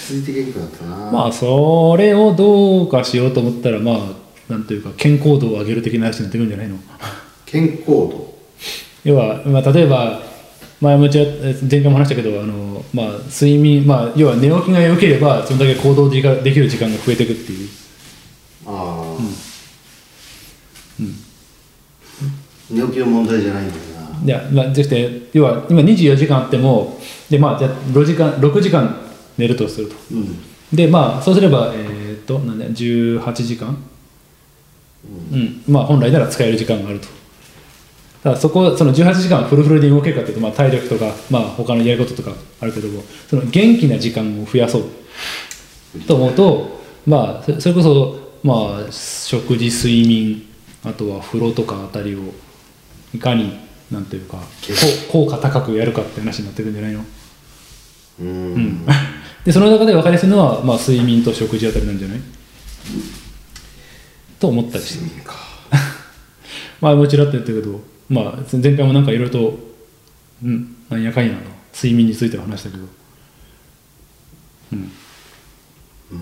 続いてけんくなったな。まあそれをどうかしようと思ったらまあなんというか健康度を上げる的な話になってくるんじゃないの？健康度？要は、まあ、例えば前も前回も話したけどあの、まあ、睡眠、まあ、要は寝起きが良ければそのだけ行動できできる時間が増えていくっていう。ああ。寝起きの問題じゃないんだよな。いや、まあ、そして要は今24時間あってもで、まあ、じゃあ6時間 ,6 時間寝るとすると。うん。でまあそうすればえーっとなんだ18時間うん、まあ本来なら使える時間があると。ただそこその18時間フルフルで動けるかというと、まあ、体力とか、まあ、他のやることとかあるけどもその元気な時間を増やそう。と思うとまあそそれこそまあ食事睡眠あとは風呂とかあたりをいかになんていうか効効果高くやるかって話になってくるんじゃないの？うん。でその中で分かりやすいのは、まあ、睡眠と食事あたりなんじゃない？と思ったりして睡眠かまあもちろんって言ったけど、まあ、前回もなんかいろいろと、うん、なんやかんやの睡眠については話したけど、うん。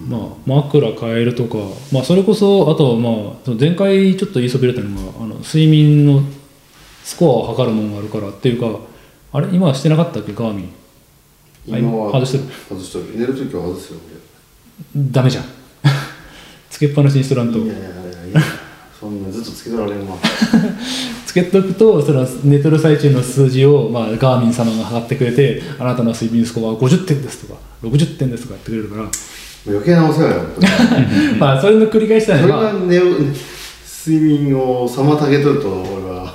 まあ枕変えるとか、まあ、それこそあとはまあ前回ちょっと言いそびれたのがあの睡眠のスコアを測るものがあるからっていうかあれ今はしてなかったっけガーミンあ今は外してる。外してる。寝るときは外すよダメじゃんつけっぱなしにしとらんと。俺いやいやいやそんなずっとつけとられんわ。つけとくとその寝てる最中の数字を、まあ、ガーミン様が測ってくれてあなたの睡眠スコアは50点ですとか60点ですとか言ってくれるから。余計なお世話よ まあそれの繰り返しだね、それまあ、が寝を睡眠を妨げとると俺は。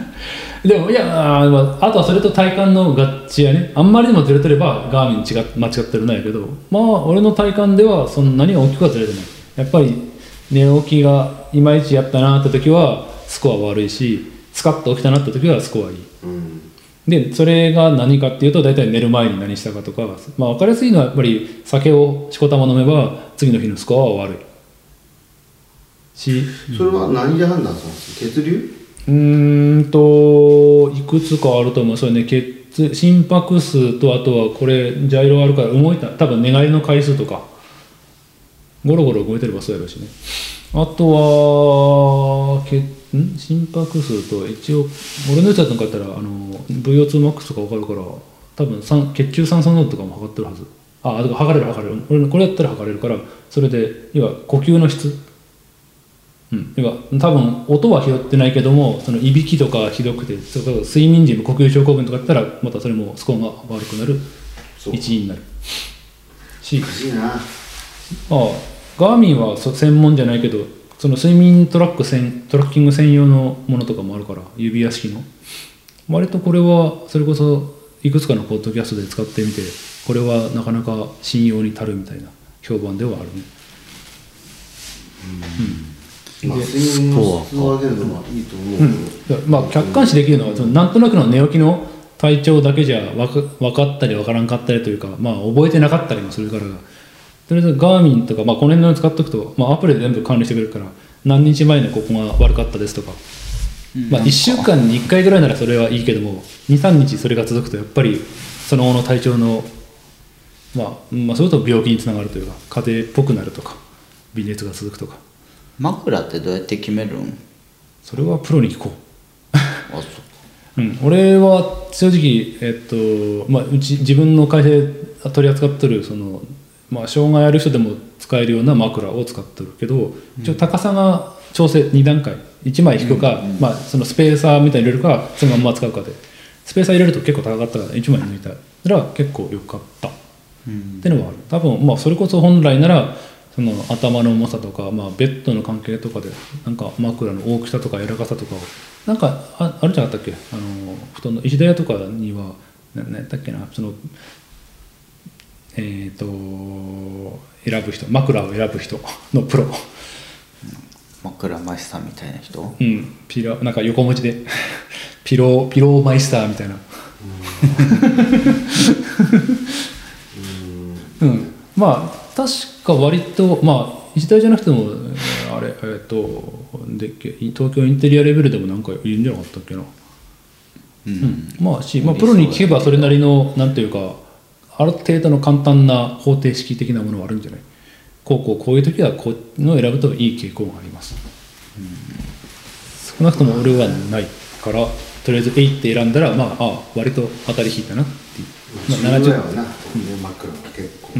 でもいやああ、あとはそれと体感の合致やね。あんまりでもずれてればガーミン違っ間違ってるんやけど。まあ俺の体感ではそんなに大きくはずれてないやっぱり寝起きがいまいちやったなって時はスコア悪いしスカッと起きたなって時はスコアいい。うん。でそれが何かっていうと大体寝る前に何したかとか、まあ、分かりやすいのはやっぱり酒をしこたま飲めば次の日のスコアは悪い。しそれは何で判断するんですか？血流？うーんといくつかあると思う。それね血心拍数とあとはこれジャイロあるから動いた多分寝返りの回数とかゴロゴロ動いてればそうやろうしね。あとは血ん？心拍数と一応俺のやつやったんかったらあの VO2max とか分かるから多分酸血中酸素濃度とかも測ってるはず。ああだから測れる測れる。俺のこれやったら測れるからそれで要は呼吸の質。うん、要は多分音は拾ってないけどもそのいびきとかひどくてそれ睡眠時無呼吸症候群とかだったらまたそれもスコアが悪くなる。一因になる。し難しいなああガーミンはそ専門じゃないけどその睡眠トラック専トラッキング専用のものとかもあるから指輪式の。割とこれはそれこそいくつかのポッドキャストで使ってみてこれはなかなか信用に足るみたいな評判ではあるね。まあ睡眠の質を上げるのはいいと思うけど、だからまあ客観視できるのはそのなんとなくの寝起きの体調だけじゃ分か分かったり分からんかったりというかまあ覚えてなかったりもするからとりあえずガーミンとか、まあ、この辺の使っとくと、まあ、アプリで全部管理してくれるから何日前にここが悪かったですとか、まあ、1週間に1回ぐらいならそれはいいけども23日それが続くとやっぱりその後の体調の、まあ、まあそれと病気につながるというか風邪っぽくなるとか微熱が続くとか。枕ってどうやって決めるん？それはプロに聞こう。あそう。うん、俺は正直、えっとまあ、うち自分の会社で取り扱ってるその、まあ、障害ある人でも使えるような枕を使ってるけど、一応高さが調整2段階。1枚引くか、まあ、そのスペーサーみたいに入れるかそのまんま使うかでスペーサー入れると結構高かったから1枚抜いたら結構良かった、っていうのはある。多分、まあ、それこそ本来ならその頭の重さとか、まあ、ベッドの関係とかでなんか枕の大きさとか柔らかさとかをなんかああるじゃなかったっけ？あの布団の石田屋とかにはな何やったっけな？そのえっ、と選ぶ人枕を選ぶ人のプロ。枕マイスターみたいな人？うんピラなんか横文字で。ピローピローマイスターみたいな。うん。まあ確か割とまあ石田じゃなくてもえーあれえっ、とでっけ東京インテリアレベルでもなんかいるんじゃなかったっけな。うん、まあし、まあ、プロに聞けばそれなりのなんていうかある程度の簡単な方程式的なものはあるんじゃない？こうこうこういう時はこういうのを選ぶといい傾向があります、少なくとも俺はないからとりあえず「えい」って選んだらまああ割と当たり引いたなっていう、まあ、70重要やわな、ね、枕は。結構、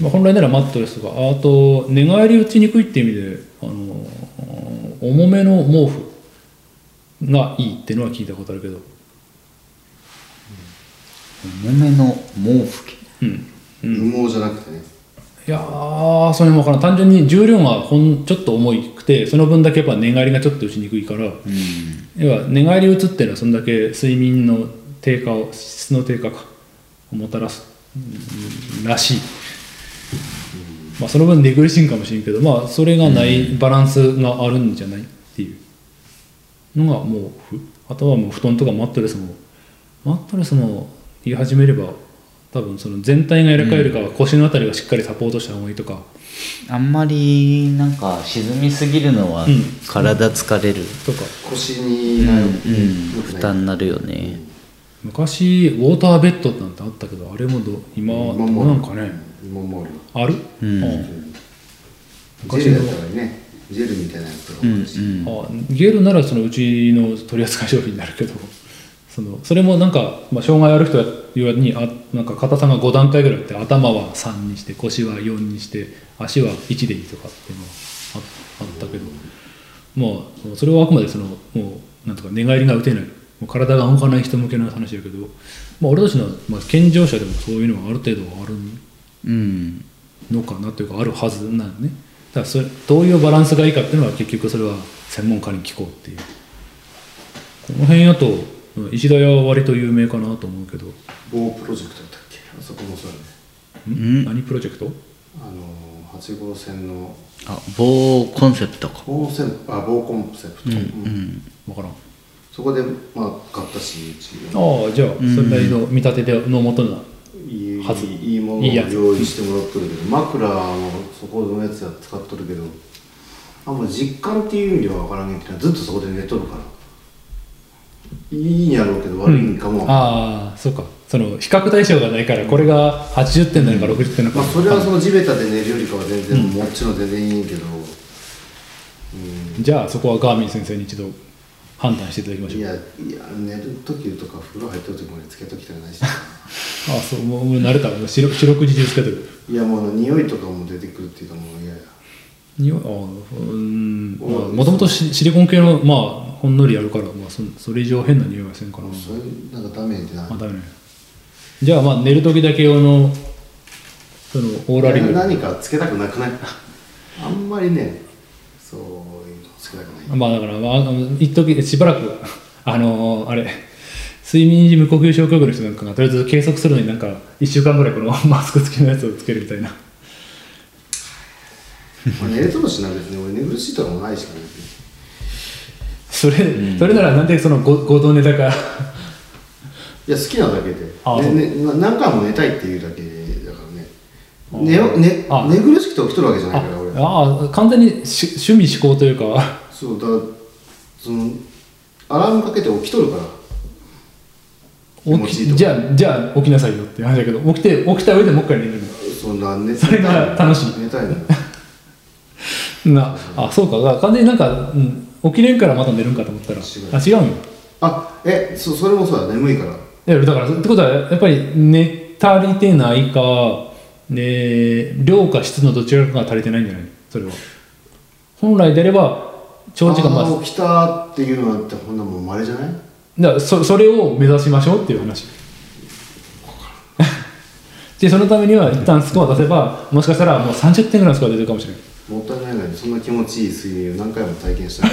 まあ本来ならマットレスとかあと寝返り打ちにくいっていう意味であの重めの毛布がいいっていうのは聞いたことあるけど重めの毛布うん。羽毛じゃなくてね。いやーそれも分からん。単純に重量がほんちょっと重くてその分だけやっぱ寝返りがちょっと打ちにくいから、要は寝返り打つっていうのはそんだけ睡眠の低下を質の低下かをもたらすうんらしい、まあその分寝苦しいんかもしれんけどまあそれがないバランスがあるんじゃないっていう。のがもうふあとはもう布団とかマットレスもマットレスも言い始めれば多分その全体が柔らかいよりかは腰のあたりがしっかりサポートした方がいいとか、あんまりなんか沈みすぎるのはうん。体疲れる、とか。腰になる、うん。負担になるよね、昔ウォーターベッドなんてあったけどあれもど今どう今もなんかね？今もある。ある、うん。ジェルだったらねジェルみたいなやつがうんあるし、うんあゲルならそのうちの取り扱い商品になるけどそのそれもなんか、まあ、障害ある人よにあなんか硬さが5段階ぐらいあって頭は3にして腰は4にして足は1でいいとかっていうのはああったけどまあそれはあくまでそのもうなんとか寝返りが打てないもう体が動かない人向けの話だけど、まあ、俺たちの、まあ、健常者でもそういうのがある程度あるのかなというかあるはずなんね。だからそれどういうバランスがいいかっていうのは結局それは専門家に聞こうっていう。この辺やとうん。石田屋は割と有名かなと思うけど、某プロジェクトだったっけ？あそこもそうだねん。何プロジェクト？あの8号線の。あ某コンセプトか。某センあ某コンセプト、うんわからん。そこでまあ買ったしああじゃあそれなりの見立てでのもとないいはず。いいものを用意してもらっとるけど枕もそこのやつや使っとるけどあんま実感っていう意味では分からんけどずっとそこで寝とるからいいんやろうけど悪いんかも、ああそうか。その比較対象がないからこれが80点なのか60点なのか、まあそれはその地べたで寝るよりかは全然、もちろん全然いいけど、うん。じゃあそこはガーミン先生に一度判断していただきましょいうやあいや寝る時とか風呂入ってる時までつけときたくないしあそうもうもう慣れた。もう四六時中つけてる。いやもう匂いとかも出てくるっていうかもう嫌や匂いああうんもともとシリコン系のまあほんのりやるから、まあ、そそれ以上変な匂いはせんから。それなんかダメージなあダメ。ねじゃあまあ寝る時だけ用のそのオーラリング。何かつけたくなくない？あんまりねそういうのつけたくない。まあだから、まあ一時しばらく あのあれ睡眠時無呼吸症候群の人なんかがとりあえず計測するのになんか1週間ぐらいこの マスク付きのやつをつけるみたいな まあ、寝れとるしな別に俺寝苦しいとかもないしか別にそれ、それならなんでそのご合同ネタかいや好きなだけで。あそう。ねね、な何回も寝たいっていうだけだからね。寝よ寝あ。寝苦しくて起きとるわけじゃないから俺。ああ完全にし趣味思考というか。そうだからそのアラームかけて起きとるから。気持ちいいときじゃあじゃあ起きなさいよって話だけど起きて起きた上でもう一回寝るそんな寝それが楽しい。寝たいのよ。のなあそうか完全になんか、うん、起きれんからまた寝るんかと思ったら。違うあ違うんよ。あえそそれもそうだ。眠いから。いやだからってことはやっぱり寝足りてないか、ね、量か質のどちらかが足りてないんじゃない？それは。本来であれば長時間まああー起きたっていうのはってほんなもんまれじゃない？だからそそれを目指しましょうっていう話。でそのためには一旦スコア出せばもしかしたらもう30点ぐらいのスコア出てるかもしれないもったいないのにそんな気持ちいい睡眠を何回も体験した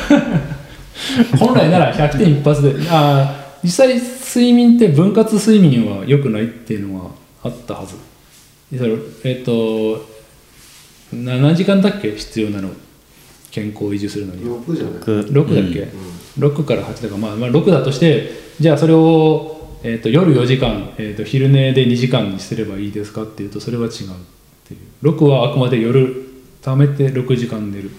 本来なら100点一発で。あー実際睡眠って分割睡眠は良くないっていうのはあったはず。えっ、とな何時間だっけ？必要なの。健康を維持するのに6じゃない？6だっけ、6から8だから、まあ、まあ6だとしてじゃあそれを、えー、と夜4時間、えー、と昼寝で2時間にすればいいですかっていうとそれは違うっていう。6はあくまで夜貯めて6時間寝る。っ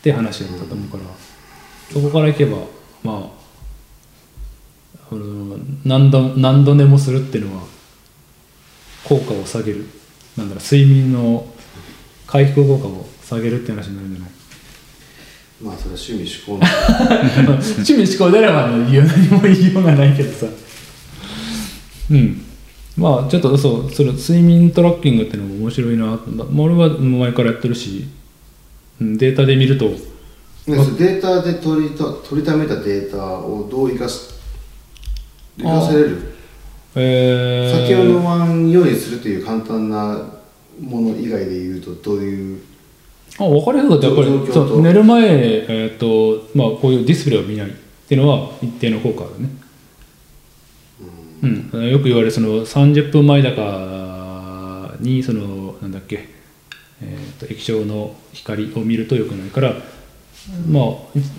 て話だったと思うから、そこからいけばまあ何度何度寝もするっていうのは効果を下げる。なんだろう睡眠の回復効果を下げるって話になるんじゃない？まあそれは趣味嗜好の 趣味思考であれば何も言いようがないけどさ。うんまあちょっとそうその睡眠トラッキングっていうのも面白いなと、まあ、俺は前からやってるしうんデータで見ると。データで取りた取りためたデータをどう生かし生かせれる？えー、酒を飲まんようにするという簡単なもの以外で言うとどういう？あ分かりやすかった。やっぱり寝る前、えーとまあ、こういうディスプレイを見ないっていうのは一定の効果あるね、うん。よく言われるその30分前だかにそのなんだっけ、えー、と液晶の光を見るとよくないから、まあ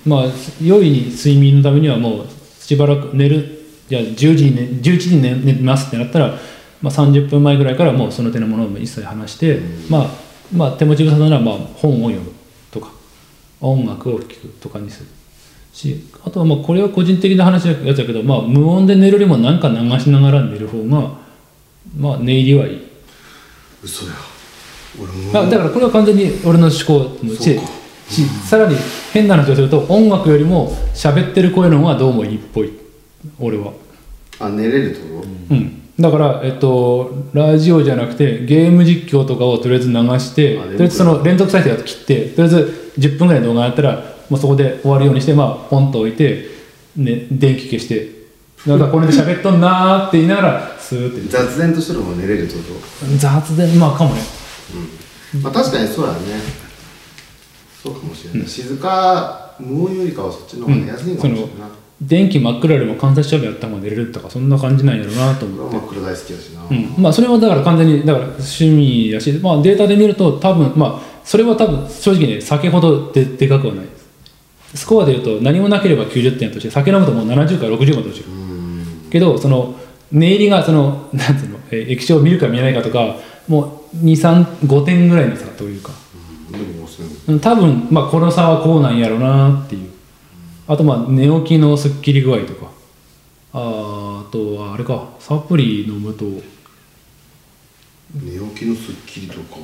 まあ良い睡眠のためにはもうしばらく寝るじゃあ10時に、ね、11時に寝寝ますってなったら、まあ、30分前ぐらいからもうその手のものを一切離して、まあ、まあ手持ち無沙汰ならまあ本を読むとか音楽を聴くとかにするしあとはまあこれは個人的な話だけど、まあ、無音で寝るよりも何か流しながら寝る方が、まあ、寝入りはいい。嘘や。俺も。あだからこれは完全に俺の思考のそうか。しさらに変な話をすると音楽よりも喋ってる声の方がどうもいいっぽい。俺は。あ寝れるってこうん。だから、えっと、ラジオじゃなくてゲーム実況とかをとりあえず流してあとりあえずその連続再生を切ってとりあえず10分ぐらいの動画やったらもうそこで終わるようにしてまあポンと置いて、ね、電気消してなんかこれで喋っとんなーって言いながらスーって。と雑然としてる方が寝れるってこ雑でまあかもね。と、まあ、確かにそうやね。そうかもしれない、静か無音よりかはそっちの方が寝やすいかもしれないな、電気真っ暗よりも間接照明やった方が寝れるとかそんな感じなんやろうなと思って。真っ暗大好きだしな、うん、まあそれはだから完全にだから趣味やし、まあ、データで見ると多分まあそれは多分正直ね酒ほどででかくはないスコアでいうと何もなければ90点として酒飲むともう70から60まで落ちる。けどその念入りがそのなんていうの液晶を見るか見ないかとかもう235点ぐらいの差というか。う多分まあこの差はこうなん。やろうなっていうあとまあ寝起きのすっきり具合とかああとはあれかサプリ飲むと寝起きのスッキリとか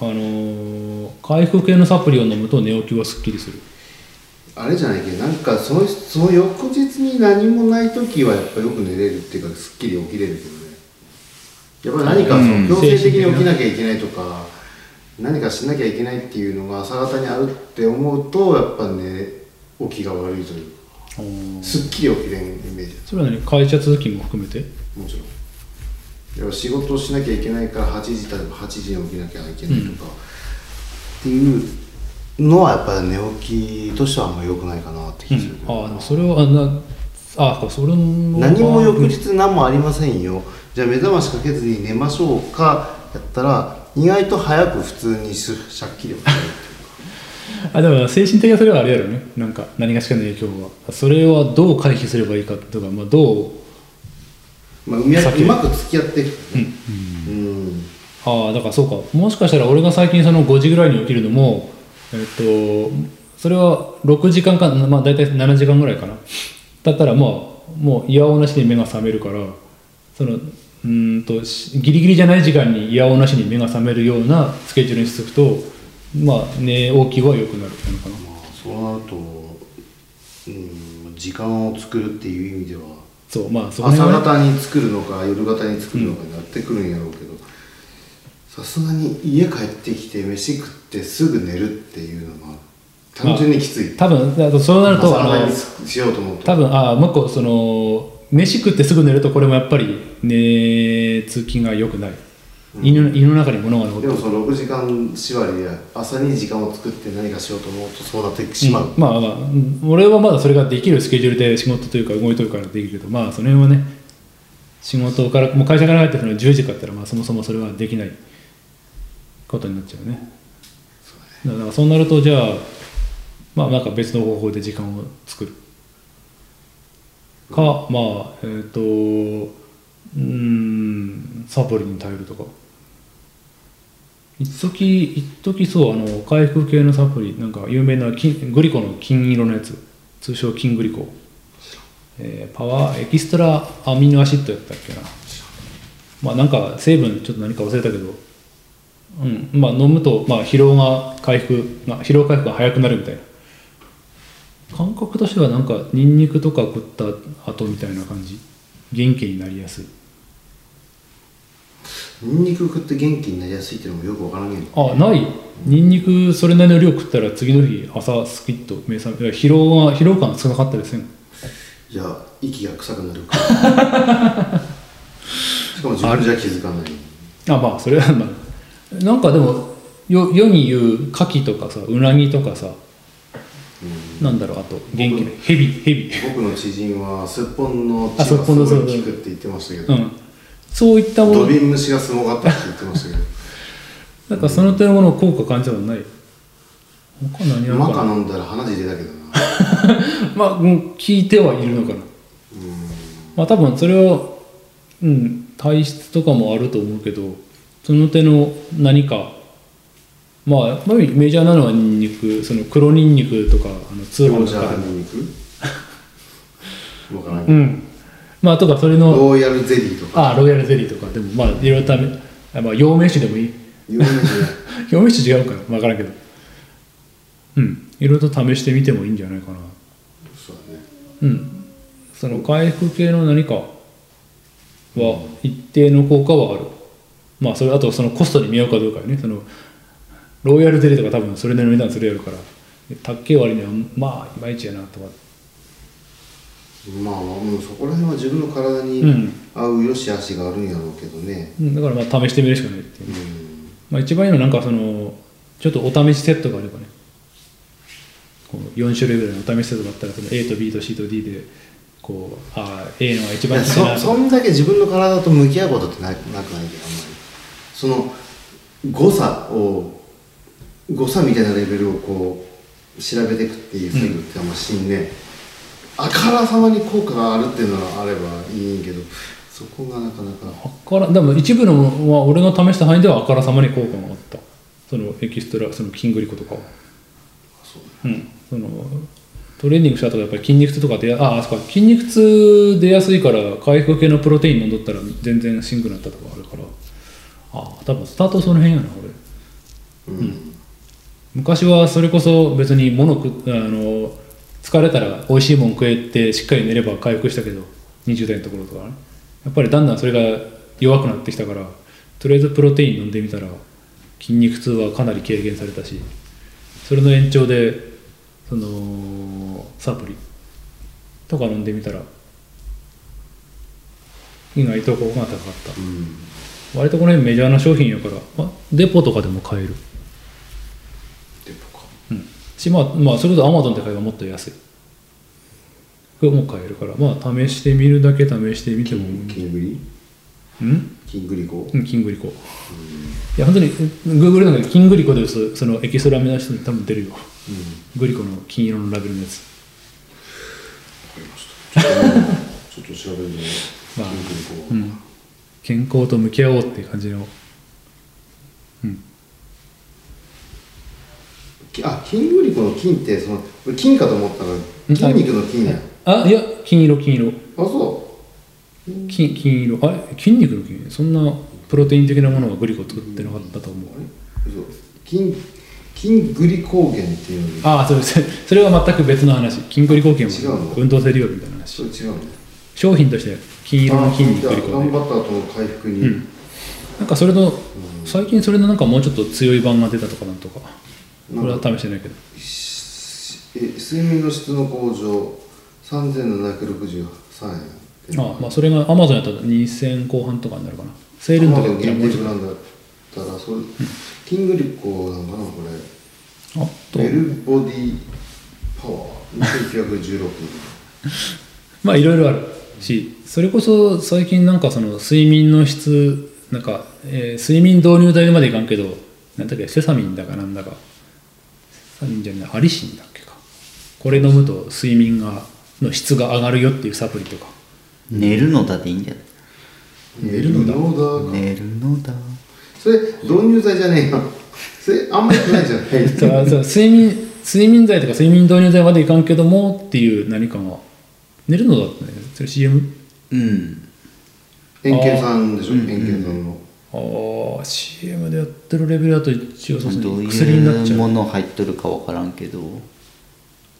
あのー回復系のサプリを飲むと寝起きはすっきりするあれじゃないけどなんかそのその翌日に何もない時はやっぱよく寝れるっていうかすっきり起きれるけどね。やっぱり何かそうん。の強制的に起きなきゃいけないとか、何かしなきゃいけないっていうのが朝方にあるって思うとやっぱね起きが悪いというか。すっきり起きれんイメージそれは何？会社通勤も含めて？もちろん。やっぱ仕事をしなきゃいけないから8時例えば8時に起きなきゃいけないとか、っていうのはやっぱり寝起きとしてはあんまり良くないかなって気がする。けど、ああでもそれはあなあそれの何も翌日何もありませんよ。じゃあ目覚ましかけずに寝ましょうかやったら意外と早く普通にししゃっきり起きれるっていうか。あでも精神的なそれはあれやろね。なんか何がしかの影響は。それはどう回避すればいいかとか、まあ、どうまあ、うまく付き合っていくね。うん。ああだからそうか。もしかしたら俺が最近その5時ぐらいに起きるのもえっとそれは6時間かまあ大体7時間ぐらいかな。だったらまあもういやおうなしに目が覚めるからそのうーんとしギリギリじゃない時間にいやおうなしに目が覚めるようなスケジュールにしておくとまあ寝起きは良くなるのかな。まあそうなると、うん、時間を作るっていう意味ではそうまあそこ朝方に作るのか夜型に作るのかになってくるんやろうけどさすがに家帰ってきて飯食ってすぐ寝るっていうのは単純にきつい。多分そうなるとしようと思うと。多分あもう一個その飯食ってすぐ寝るとこれもやっぱり寝つきが良くない、胃の胃の中に物が残って。るでもその6時間縛りで朝に時間を作って何かしようと思うとそうなってしまう、まあまあうん俺はまだそれができるスケジュールで仕事というか動いとるからできるけどまあその辺はね仕事からもう会社から入ってその10時かったらまあそもそもそれはできないことになっちゃうね。だからそうなるとじゃあまあなんか別の方法で時間を作る。かまあえっ、とうんサプリに頼るとか。一時一時そうあの回復系のサプリなんか有名な金グリコの金色のやつ。通称金グリコ、えーパワーエキストラアミノアシッドやったっけな。まあなんか成分ちょっと何か忘れたけど。うん。まあ飲むと、まあ、疲労が回復が疲労回復が早くなるみたいな。感覚としてはなんかニンニクとか食った後みたいな感じ？元気になりやすい。ニンニク食って元気になりやすいっていうのもよくわからんけどあない。ニンニクそれなりの量食ったら次の日朝スキッと目覚め疲労が疲労感少なかったですねじゃあ息が臭くなるか。ら しかも自分じゃ気づかない。あまあそれはまあなんかでもよ世に言う牡蠣とかさうなぎとかさ、なんだろうあと元気なヘビヘビ僕の知人はすっぽんのあ血がすごい効くって言ってましたけど、うん。そういったもの。ドビン虫がすごかったって言ってましたけ なんかその点のものを効果感じたことない。他何あどるかな。マカ飲んだら鼻血出たけどな。まあうん聞いてはいるのかな。まあ多分それはうん体質とかもあると思うけどその手の何かまあメジャーなのはニンニクその黒ニンニクとかあの通販とかでも。あニンニク？うん。まあとかそれのローヤルゼリーとか。あロイヤルゼリーとか。でもまあいろいろ試あまあ陽明酒でもいい。有名じゃない陽明酒違うか。ら分からんけど。うん。いろいろと試してみてもいいんじゃないかな。そうだね。うん。その回復系の何かは一定の効果はあるまあそれあとそのコストに見合うかどうかよね。そのロイヤルゼリーとか多分それなりの値段するやろから。高っけえ割にはまあいまいちやなとか。まあ、うん、そこら辺は自分の体にうん。合う良し悪しがあるんやろうけどね。うんだからまあ試してみるしかないっていう。うん。まあ、一番いいのはなんかそのちょっとお試しセットがあればね。こう4種類ぐらいの試しとかあったらその A と B と C と D でこうああ A のが一番近いなそそんだけ自分の体と向き合うことってななくないけどあんまりその誤差を誤差みたいなレベルをこう調べていくっていう作業ってあん。ましんね、あからさまに効果があるっていうのはあればいいんけどそこがなかなか。あからでも一部のものは俺の試した範囲ではあからさまに効果があった。そのエキストラその筋グリコとかは。う。ん。そのトレーニングした後やっぱり筋肉痛とかでああそうか。筋肉痛出やすいから回復系のプロテイン飲んどったら全然しんくなったとかあるからああ多分スタートその辺やな俺。うん、昔はそれこそ別に物食あの疲れたら美味しいもん食えてしっかり寝れば回復したけど20代のところとかね。やっぱりだんだんそれが弱くなってきたからとりあえずプロテイン飲んでみたら筋肉痛はかなり軽減されたしそれの延長でそのサプリとか飲んでみたら意外と効果が高かった。うん、割とこの辺メジャーな商品やから、まあ、デポとかでも買える。デポか。うん、しまあ、まあ、それこそアマゾンで買えばもっと安い。これも買えるから。まあ試してみるだけ試してみてもキングリうん？キングリコ？うんキングリコ。いや本当にグーグルなんかキングリコで打つそのエキストラ目指して多分出るよ。うん。グリコの金色のラベルのやつ。わかりました。ちょっと調べるね まあキングリコ、うん健康と向き合おうっていう感じの。うん。きあキングリコの金ってその俺金かと思ったら筋肉の金や。あいや金色金色。あそ金金色。あれ？筋肉の金？そんなプロテイン的なものはグリコ作ってなかったと思う。うあれ？嘘。筋筋グリコーゲンっていうの。ああそれそれそれは全く別の話。筋グリコーゲン違うの？は運動性理学みたいな話。商品として金色の筋肉グリコーゲン頑張った後の回復に、うん。なんかそれの最近それのなんかもうちょっと強い版が出たとかなんとか。これは試してないけど。え睡眠の質の向上3763円ああまあそれがアマゾンやったら2000後半とかになるかな。セールの時アマゾン限はもうちょっ定ブランドだったらそれ、キングリコなのかなこれ。とあと。ベルボディパワー。2916 まあいろいろあるしそれこそ最近なんかその睡眠の質なんか、えー睡眠導入剤までいかんけどなんだっけセサミンだかなんだか。セサミンじゃないアリシンだっけか。これ飲むと睡眠がの質が上がるよっていうサプリとか。寝るのだでいいんじゃ寝るのだ。ない寝るのだ。それ導入剤じゃねえよ。それあんまりないじゃない そうそう睡眠睡眠剤とか睡眠導入剤までいかんけどもっていう何かが。寝るのだってね。それ CM? うん。円形さんでしょ？うん。円形さんの。ああ CM でやってるレベルだと一応そうどう薬になっいちゃう。うもの入っとるか分からんけど。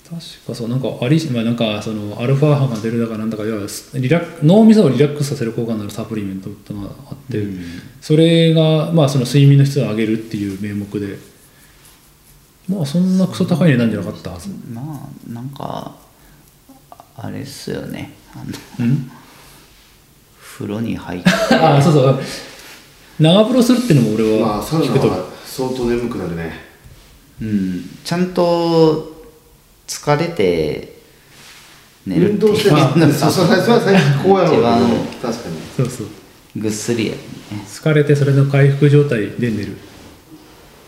確かそうなんかアリシまあなんかそのアルファ波が出るだかなんだか要はリラ脳みそをリラックスさせる効果のあるサプリメントってのがあって、うん。それがまあその睡眠の質を上げるっていう名目で。まあそんなクソ高い値段じゃなかったはず。まあなんかあれっすよね。あのうん？風呂に入って。ああそうそう。長風呂するっていうのも俺は聞くと。は相当眠くなるね。うん。ちゃんと疲れて寝る運動してるっていうのそうそうそれは最近こうやろう。けど一番確かにそうそう。ぐっすりやね。疲れてそれの回復状態で寝る。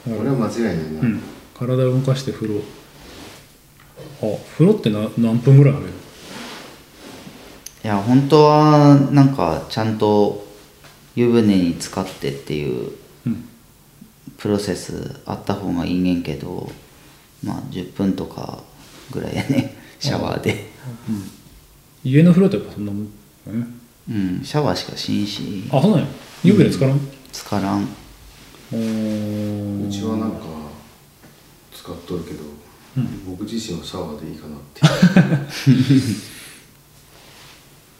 俺は間違いないな、うん。体を動かして風呂。あ風呂ってな何分ぐらい入るいや本当はなんかちゃんと湯船に浸かってっていううん。プロセスあった方がいいねんけどまあ10分とかぐらいやね シャワーで。家の風呂ってやっぱそんなもんうん。シャワーしかしんし。あそうなんや湯船使わん、浸からん。うちはなんか使っとるけど、僕自身はシャワーでいいかなって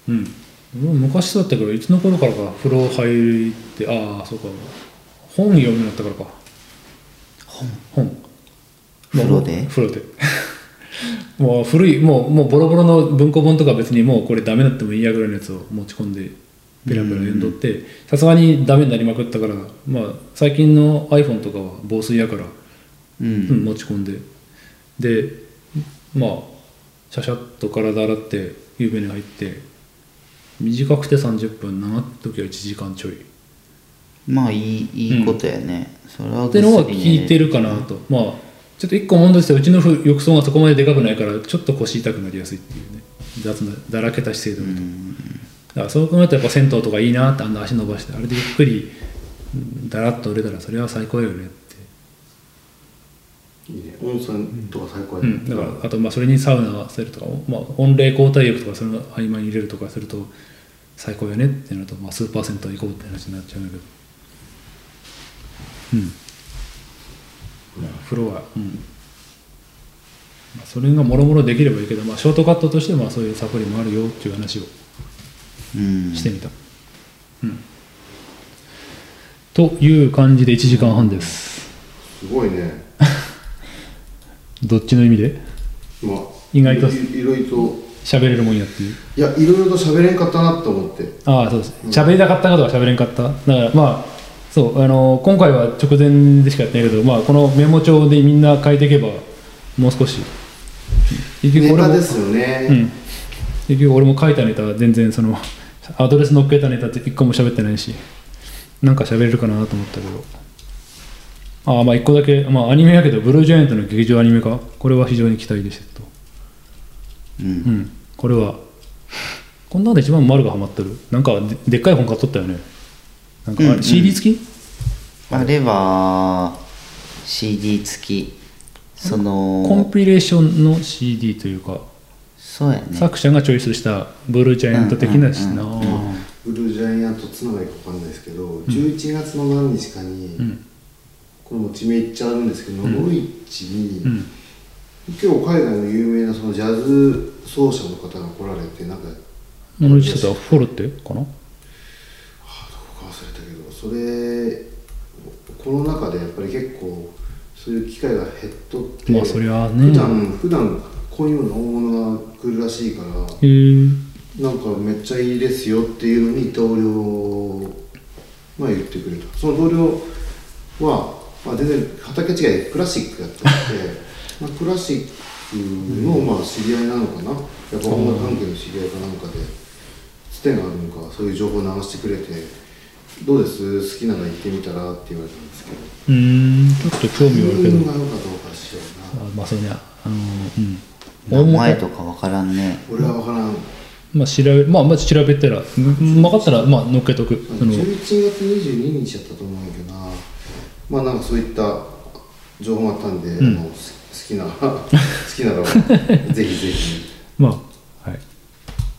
うん。昔だったけどいつの頃からか風呂入ってああそうか。本読むようになったからか。本？本。風呂で？風呂で。もう古いもうもうボロボロの文庫本とか別にもうこれダメだってもいいやぐらいのやつを持ち込んでペラペラ読んどってさすがにダメになりまくったからまあ最近の iPhone とかは防水やから、ううんん、持ち込んで。でまあシャシャッと体洗って湯船に入って短くて30分長い時は1時間ちょい。まあいいいいことやね、それはってのは薬聞いてるかなと、まあちょっと一個問題としてはうちのふ浴槽がそこまででかくないからちょっと腰痛くなりやすいっていうね。雑なだらけた姿勢で見ると、だからそう考えるとやっぱ銭湯とかいいなってあんな足伸ばしてあれでゆっくりうんだらっと売れたらそれは最高よね。っていいね。温泉とか最高やね、うん、だからあとまあそれにサウナ合わせるとか、まあ、温冷交代浴とかその合間に入れるとかすると最高よねってなると、まあ、スーパー銭湯行こうって話になっちゃうんだけど。うん、まあ、風呂はうん、まあ、それがもろもろできればいいけど、まあ、ショートカットとしてまあそういうサプリもあるよっていう話をうん。してみた、うん。という感じで1時間半です。すごいねどっちの意味で？まあ意外といいろいろと。喋れるもんやっていう。いやいろいろと喋れんかったなと思って。ああそうです。喋りたかったことは喋れんかった。だからまあそうあの今回は直前でしかやってないけど、まあ、このメモ帳でみんな書いていけばもう少し。結ネ俺もタですよね、うん。結局俺も書いたネタは全然そのアドレス載っけたネタって一個も喋ってないしなんか喋れるかなと思ったけどああまあ一個だけ、まあ、アニメやけどブルージャイアントの劇場アニメ化これは非常に期待でしたと。うん。うん。これは。こんなので一番丸がハマってる。なんかででっかい本買っとったよね。なんかあれうん。うん CD 付き、あれは CD 付き。そコンのピレーションの CD というか、そうやね。作者がチョイスしたブルージャイアント的なしな、うんうんうんうん。ブルージャイアントつながりか分かんないですけど、11月の何日かに、うんこれも地名言っちゃうんですけど、ノロイッチに、うん結構海外の有名なそのジャズ奏者の方が来られてなんかモノリチとフォルテかな？あどこか忘れたけどそれこの中でやっぱり結構そういう機会が減っとってまあそりゃあね。普段普段こういうような大物が来るらしいからなんかめっちゃいいですよっていうのに同僚が言ってくれた。その同僚は、まあ、全然畑違いでクラシックやってて、まあ、クラシックのまあ知り合いなのかな。やっぱ音楽関係の知り合いかなんかでつてがあるのかそういう情報を流してくれてどうです？好きなら行ってみたらって言われたんですけど。うーんちょっと興味はあるけど。自分が良かどうかしような。あまあそうねあのうん。名前とかわからんね。俺は分からん。まあ調べまあまず調べたらうん分かったらまあ乗っけとく。その11月22日やったと思うんやけどなまあなんかそういった情報があったんで、ん。あの好きな 好きなら ぜひぜひ。まあはい。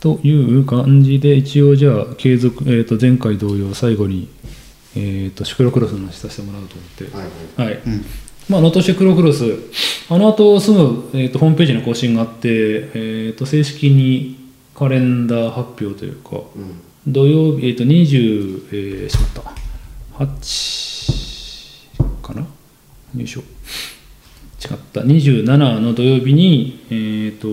という感じで一応じゃあ継続、えー、と前回同様最後に、えー、とシクロクロスの話させてもらおうと思って。はいはい。はい、まあ、能登シクロクロス、あの後すぐ、えー、とホームページの更新があって、えー、と正式にカレンダー発表というか、うん。土曜日、えー、と20、えー、しまった、8かな、よいしょ、違った、27の土曜日に、えっ、と、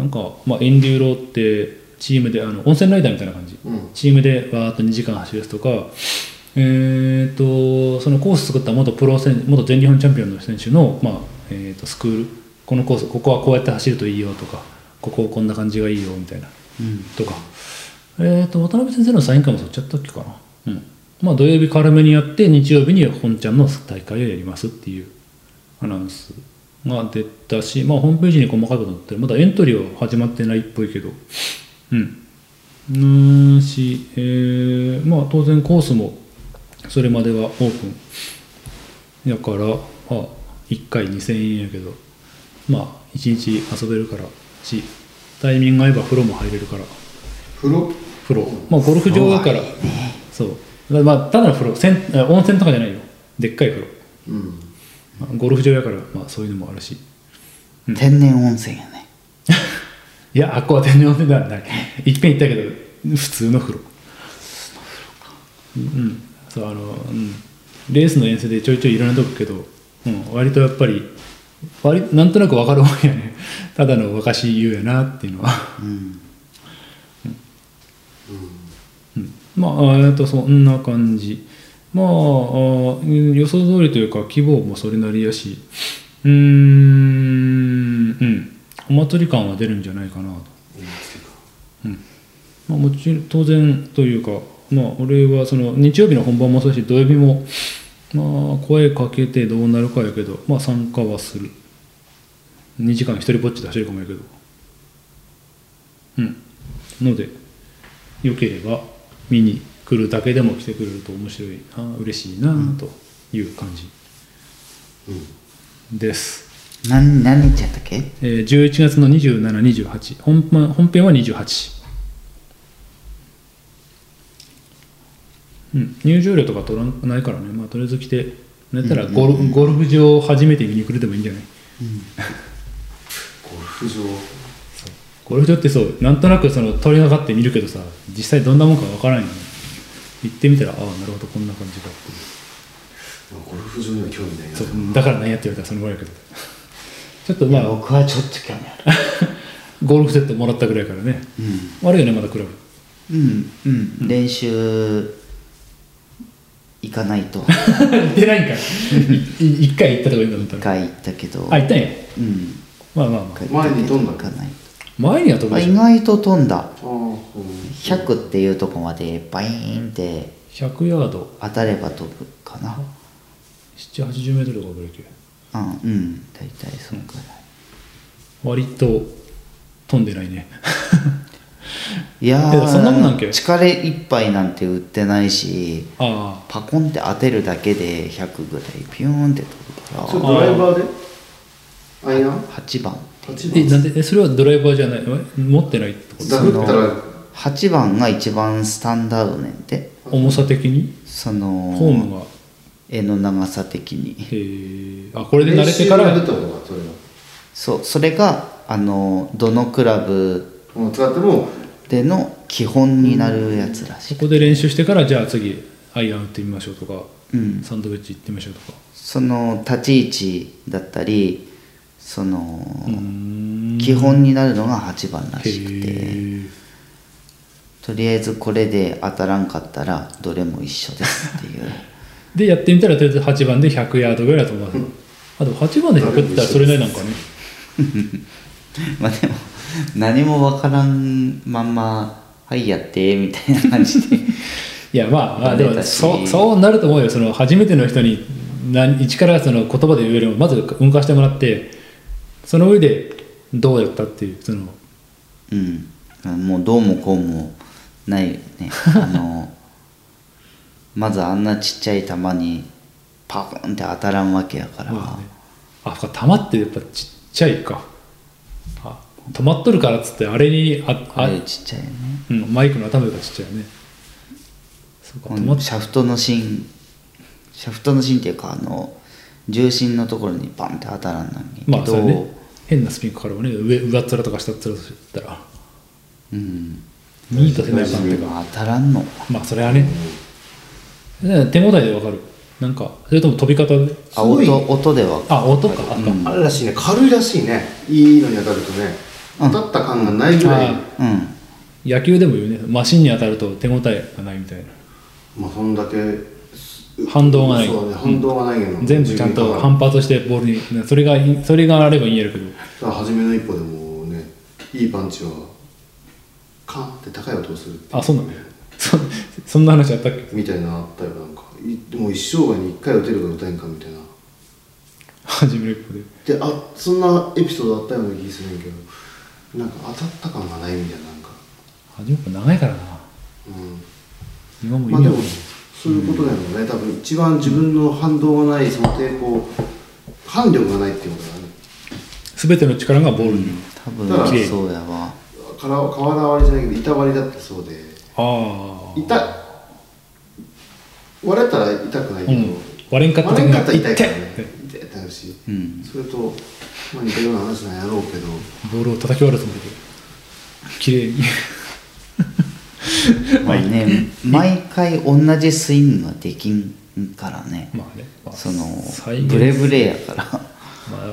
なんか、まあ、エンデューロって、チームで、あの温泉ライダーみたいな感じ。うん。チームでわーっと2時間走るやつとか、えー、とそのコース作った元プロ選元全日本チャンピオンの選手の、まあえー、とスクール。このコースここはこうやって走るといいよとかこここんな感じがいいよみたいな、とか、えー、と渡辺先生のサイン会もそっちやったっけかな、うんまあ、土曜日軽めにやって日曜日に本ちゃんの大会をやりますっていうアナウンスが出たし、まあ、ホームページに細かいこと載ってる。まだエントリーは始まってないっぽいけど。うん。うーんし、えーまあ当然コースもそれまではオープン。やから、まあ、1回2000円やけど。まあ1日遊べるからし。タイミング合えば風呂も入れるから。風呂？風呂。まあゴルフ場だから。そうまあただの風呂せんあ温泉とかじゃないよ。でっかい風呂、うん。まあゴルフ場やから、まあ、そういうのもあるし。天然温泉やね。いやあっこは天然温泉ではない。いっぺん行ったけど普通の風呂。うん。そうあの、うん、レースの遠征でちょいちょいいろんなとこ行くけど、うん、割とやっぱり割なんとなく分かるもんやね。ただの若し湯やなっていうのは、うん。うん、まあえっとそんな感じ。まああ予想通りというか規模もそれなりやし。うーん、うん。お祭り感は出るんじゃないかなと、いいですけどまあ、もちろん当然というかまあ俺はその日曜日の本番もそうだし土曜日もまあ声かけてどうなるかやけどまあ参加はする。2時間一人ぼっちで走るかもやけど。うん。のでよければ見に来るだけでも来てくれると面白いな嬉しいなという感じ。です、何何日やったっけ？えー11月の2728本番本編は28うん。入場料とか取らないからね。まあとりあえず来てなんやったらゴル,、ゴルフ場初めて見に来るでもいいんじゃない？ゴルフ場ゴルフ場ってそうなんとなくその通りがかって見るけどさ実際どんなもんかわからないのに行ってみたらああなるほどこんな感じかって。いうゴルフ場には興味ないな。そうだから何やって言われたらそのぐらいやけど。ちょっとまあ僕はちょっと興味ある。ゴルフセットもらったぐらいからね、悪いよねまだクラブ。うん。うん。練習行かないと。行ってないんか一回行ったとこいいんだったら。一回行ったけど。あ行ったんや。うん。まあまあまあ。前に飛んだ行かない前には飛ぶあでしょ？意外と飛んだ。ああうん。100っていうとこまでバイーンって。100ヤード。当たれば飛ぶかな。7 8 0メートルとかぐらいけあうん。大体そのくらい。割と飛んでないね。いや そんなもんなんけ？ー力いっぱいなんて売ってないしあパコンって当てるだけで100ぐらいピューンって飛ぶかそれドライバーで？アイアン？ら8番。8あえ番なんでえそれはドライバーじゃない？え持ってないってこと？ダフったら8番が一番スタンダードねんて。重さ的に？そのフォームが？絵の長さ的に。へえあこれで慣れてから？それは。そうそれがあのどのクラブもう使ってもでの基本になるやつらしい、そこで練習してからじゃあ次アイアン打ってみましょうとか、うん。サンドウェッジ行ってみましょうとか。その立ち位置だったりその、基本になるのが8番らしくて。とりあえずこれで当たらんかったらどれも一緒ですっていう。でやってみたらとりあえず8番で100ヤードぐらい飛ばすのあでも8番で100って言ったらそれなりなんかね。まあでも何もわからんまんま「はいやって」みたいな感じで。いやまあまあでもそうそうなると思うよ。その初めての人に何一からその言葉で言うよりもまず運かしてもらってその上でどうやったっていうそのうん。もうどうもこうもないよね。あのまずあんなちっちゃい球にパコンって当たらんわけやから、まあね。あそっか球ってやっぱちっちゃいか。あ止まっとるからっつってあれにあああれちっちゃいよね。うん、マイクの頭がちっちゃいよね。シャフトの芯シャフトの芯っていうかあの重心のところにバンって当たらんのに。けど、まあ変なスピンかかるわね上上っ面とか下っ面としたらうん。ミートせないか。ん当たらんの。まあそれはね。ね手応えでわかる。なんかそれとも飛び方で？あすごい音音ではあ音か、あうん。あれらしいね。軽いらしいね。いいのに当たるとね。うん。当たった感がないぐらい。あうん。野球でも言うね。マシンに当たると手応えがないみたいな。まあそんだけ反動がない。そうだね反動がないけど、全部ちゃんと半反発してボールにそれがいいそれがあればいいんやるけど。初めの一歩でもねいいパンチはカンって高い音をするあそうなのそそんな話あったっけ？みたいなのあったよなんか。いでも一生涯に一回打てるか打たへんかみたいな。初めの一歩で。であそんなエピソードあったような気するんやけどなんか当たった感がないみたいななんか。初めの一歩長いからな。うん。今もまあでも意味わかんないそういうことだよね、多分一番自分の反動がないその抵抗反力がないっていうことだね。全ての力がボールに、多だから分そうやわ。から瓦割りじゃないけど板割りだってそうで。ああ痛割れたら痛くないけど、うん。割れんかった割れんかったら痛いから痛ね。痛い。ってなるし、うん。それと、まあ、似たような話なんやろうけど。ボールを叩き割るつもりで。綺麗にまあね。毎回同じスイングはできんからね。まあね、まあ、そのブレブレやから。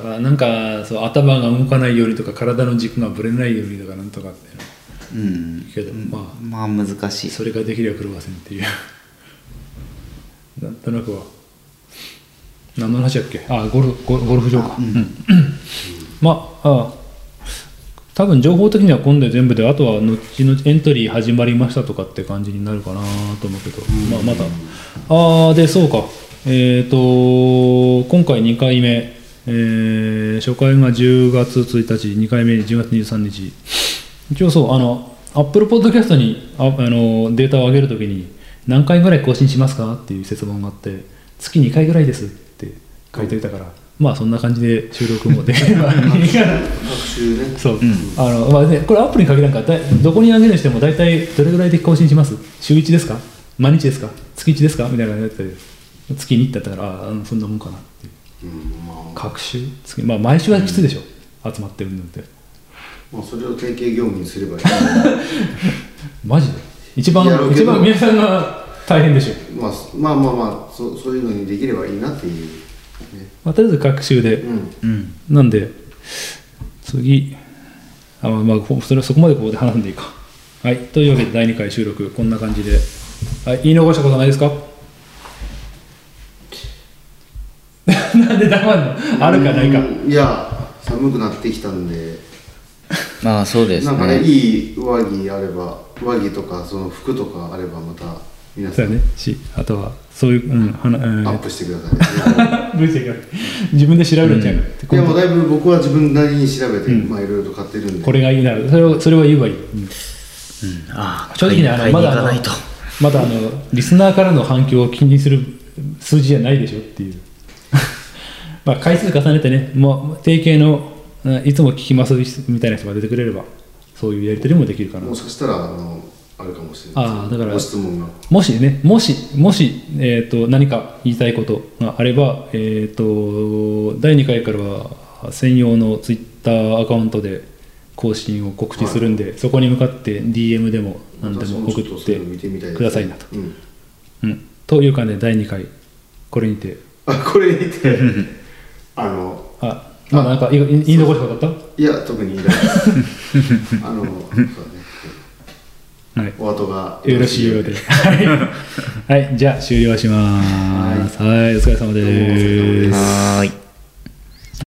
まあ、なんかそう頭が動かないようにとか体の軸がぶれないようにとかなんとかっていうん。けどまあまあ難しい。それができれば狂わせんっていう。なんとなくは。何の話だっけ？あゴルフゴルフ場か。あうん。うん。まああ多分情報的には今度全部であとは後々エントリー始まりましたとかって感じになるかなと思うけど、まあ、またああでそうか。えっ、と今回2回目、えー初回が10月1日2回目10月23日。一応そうあのアップルポッドキャストにああのデータを上げるときに何回ぐらい更新しますかっていう質問があって月2回ぐらいですって書いておいたから、まあそんな感じで収録もできれば そう、あのまあね、これアップルに限らんからだいどこに上げるにしても大体どれぐらいで更新します？週1ですか？毎日ですか？月1ですか？みたいなやつで月2ってやったからああうんそんなもんかなっていう。うんまあ。各週？月、まあ、毎週はきついでしょ、集まってるのって。まあそれを定型業務にすればいい。マジで？一番一番皆さんが大変でしょ、まあまあまあまあそそういうのにできればいいなっていう。ねまあ、とりあえず各週で、うん。うんなんで次。あまあまあこそれそこまでここで話すんでいいか。はい。というわけで第2回収録こんな感じで。はい。言い残したことないですか？なんで黙るの？あるかないか。うん。いや寒くなってきたんで。まあそうですなんかねねいい上着あれば上着とかその服とかあればまた皆さそうんやね。しあとはそういう、うん、はなえー。アップしてください 自分で調べるんじゃなくて、いやもうだいぶ僕は自分なりに調べて、うん。まあいろいろと買ってるんで。これがいいな。それをそれは言えばいい、うん。うん。ああ正直ねあのまだあの行かないと。まだあのリスナーからの反響を気にする数字じゃないでしょっていう。まあ回数重ねてねもう定型のうんいつも聞きますみたいな人が出てくれればそういうやり取りもできるかな。もしかしたらあのあるかもしれない。ああだからご質問が。もしねもしもし、えー、と何か言いたいことがあれば、えー、と第2回からは専用のツイッターアカウントで更新を告知するんで、そこに向かって DM でも何でも送ってくださいなと。うん。うん、というかね第2回これにて。あこれ見て。あのあまだなんか言い言い残したことあっいや特にいらないです。あのはい。お後がよろしいようで。はい、はい、じゃあ終了します。はい、お疲れ様です。どうもお疲れ様です。はーい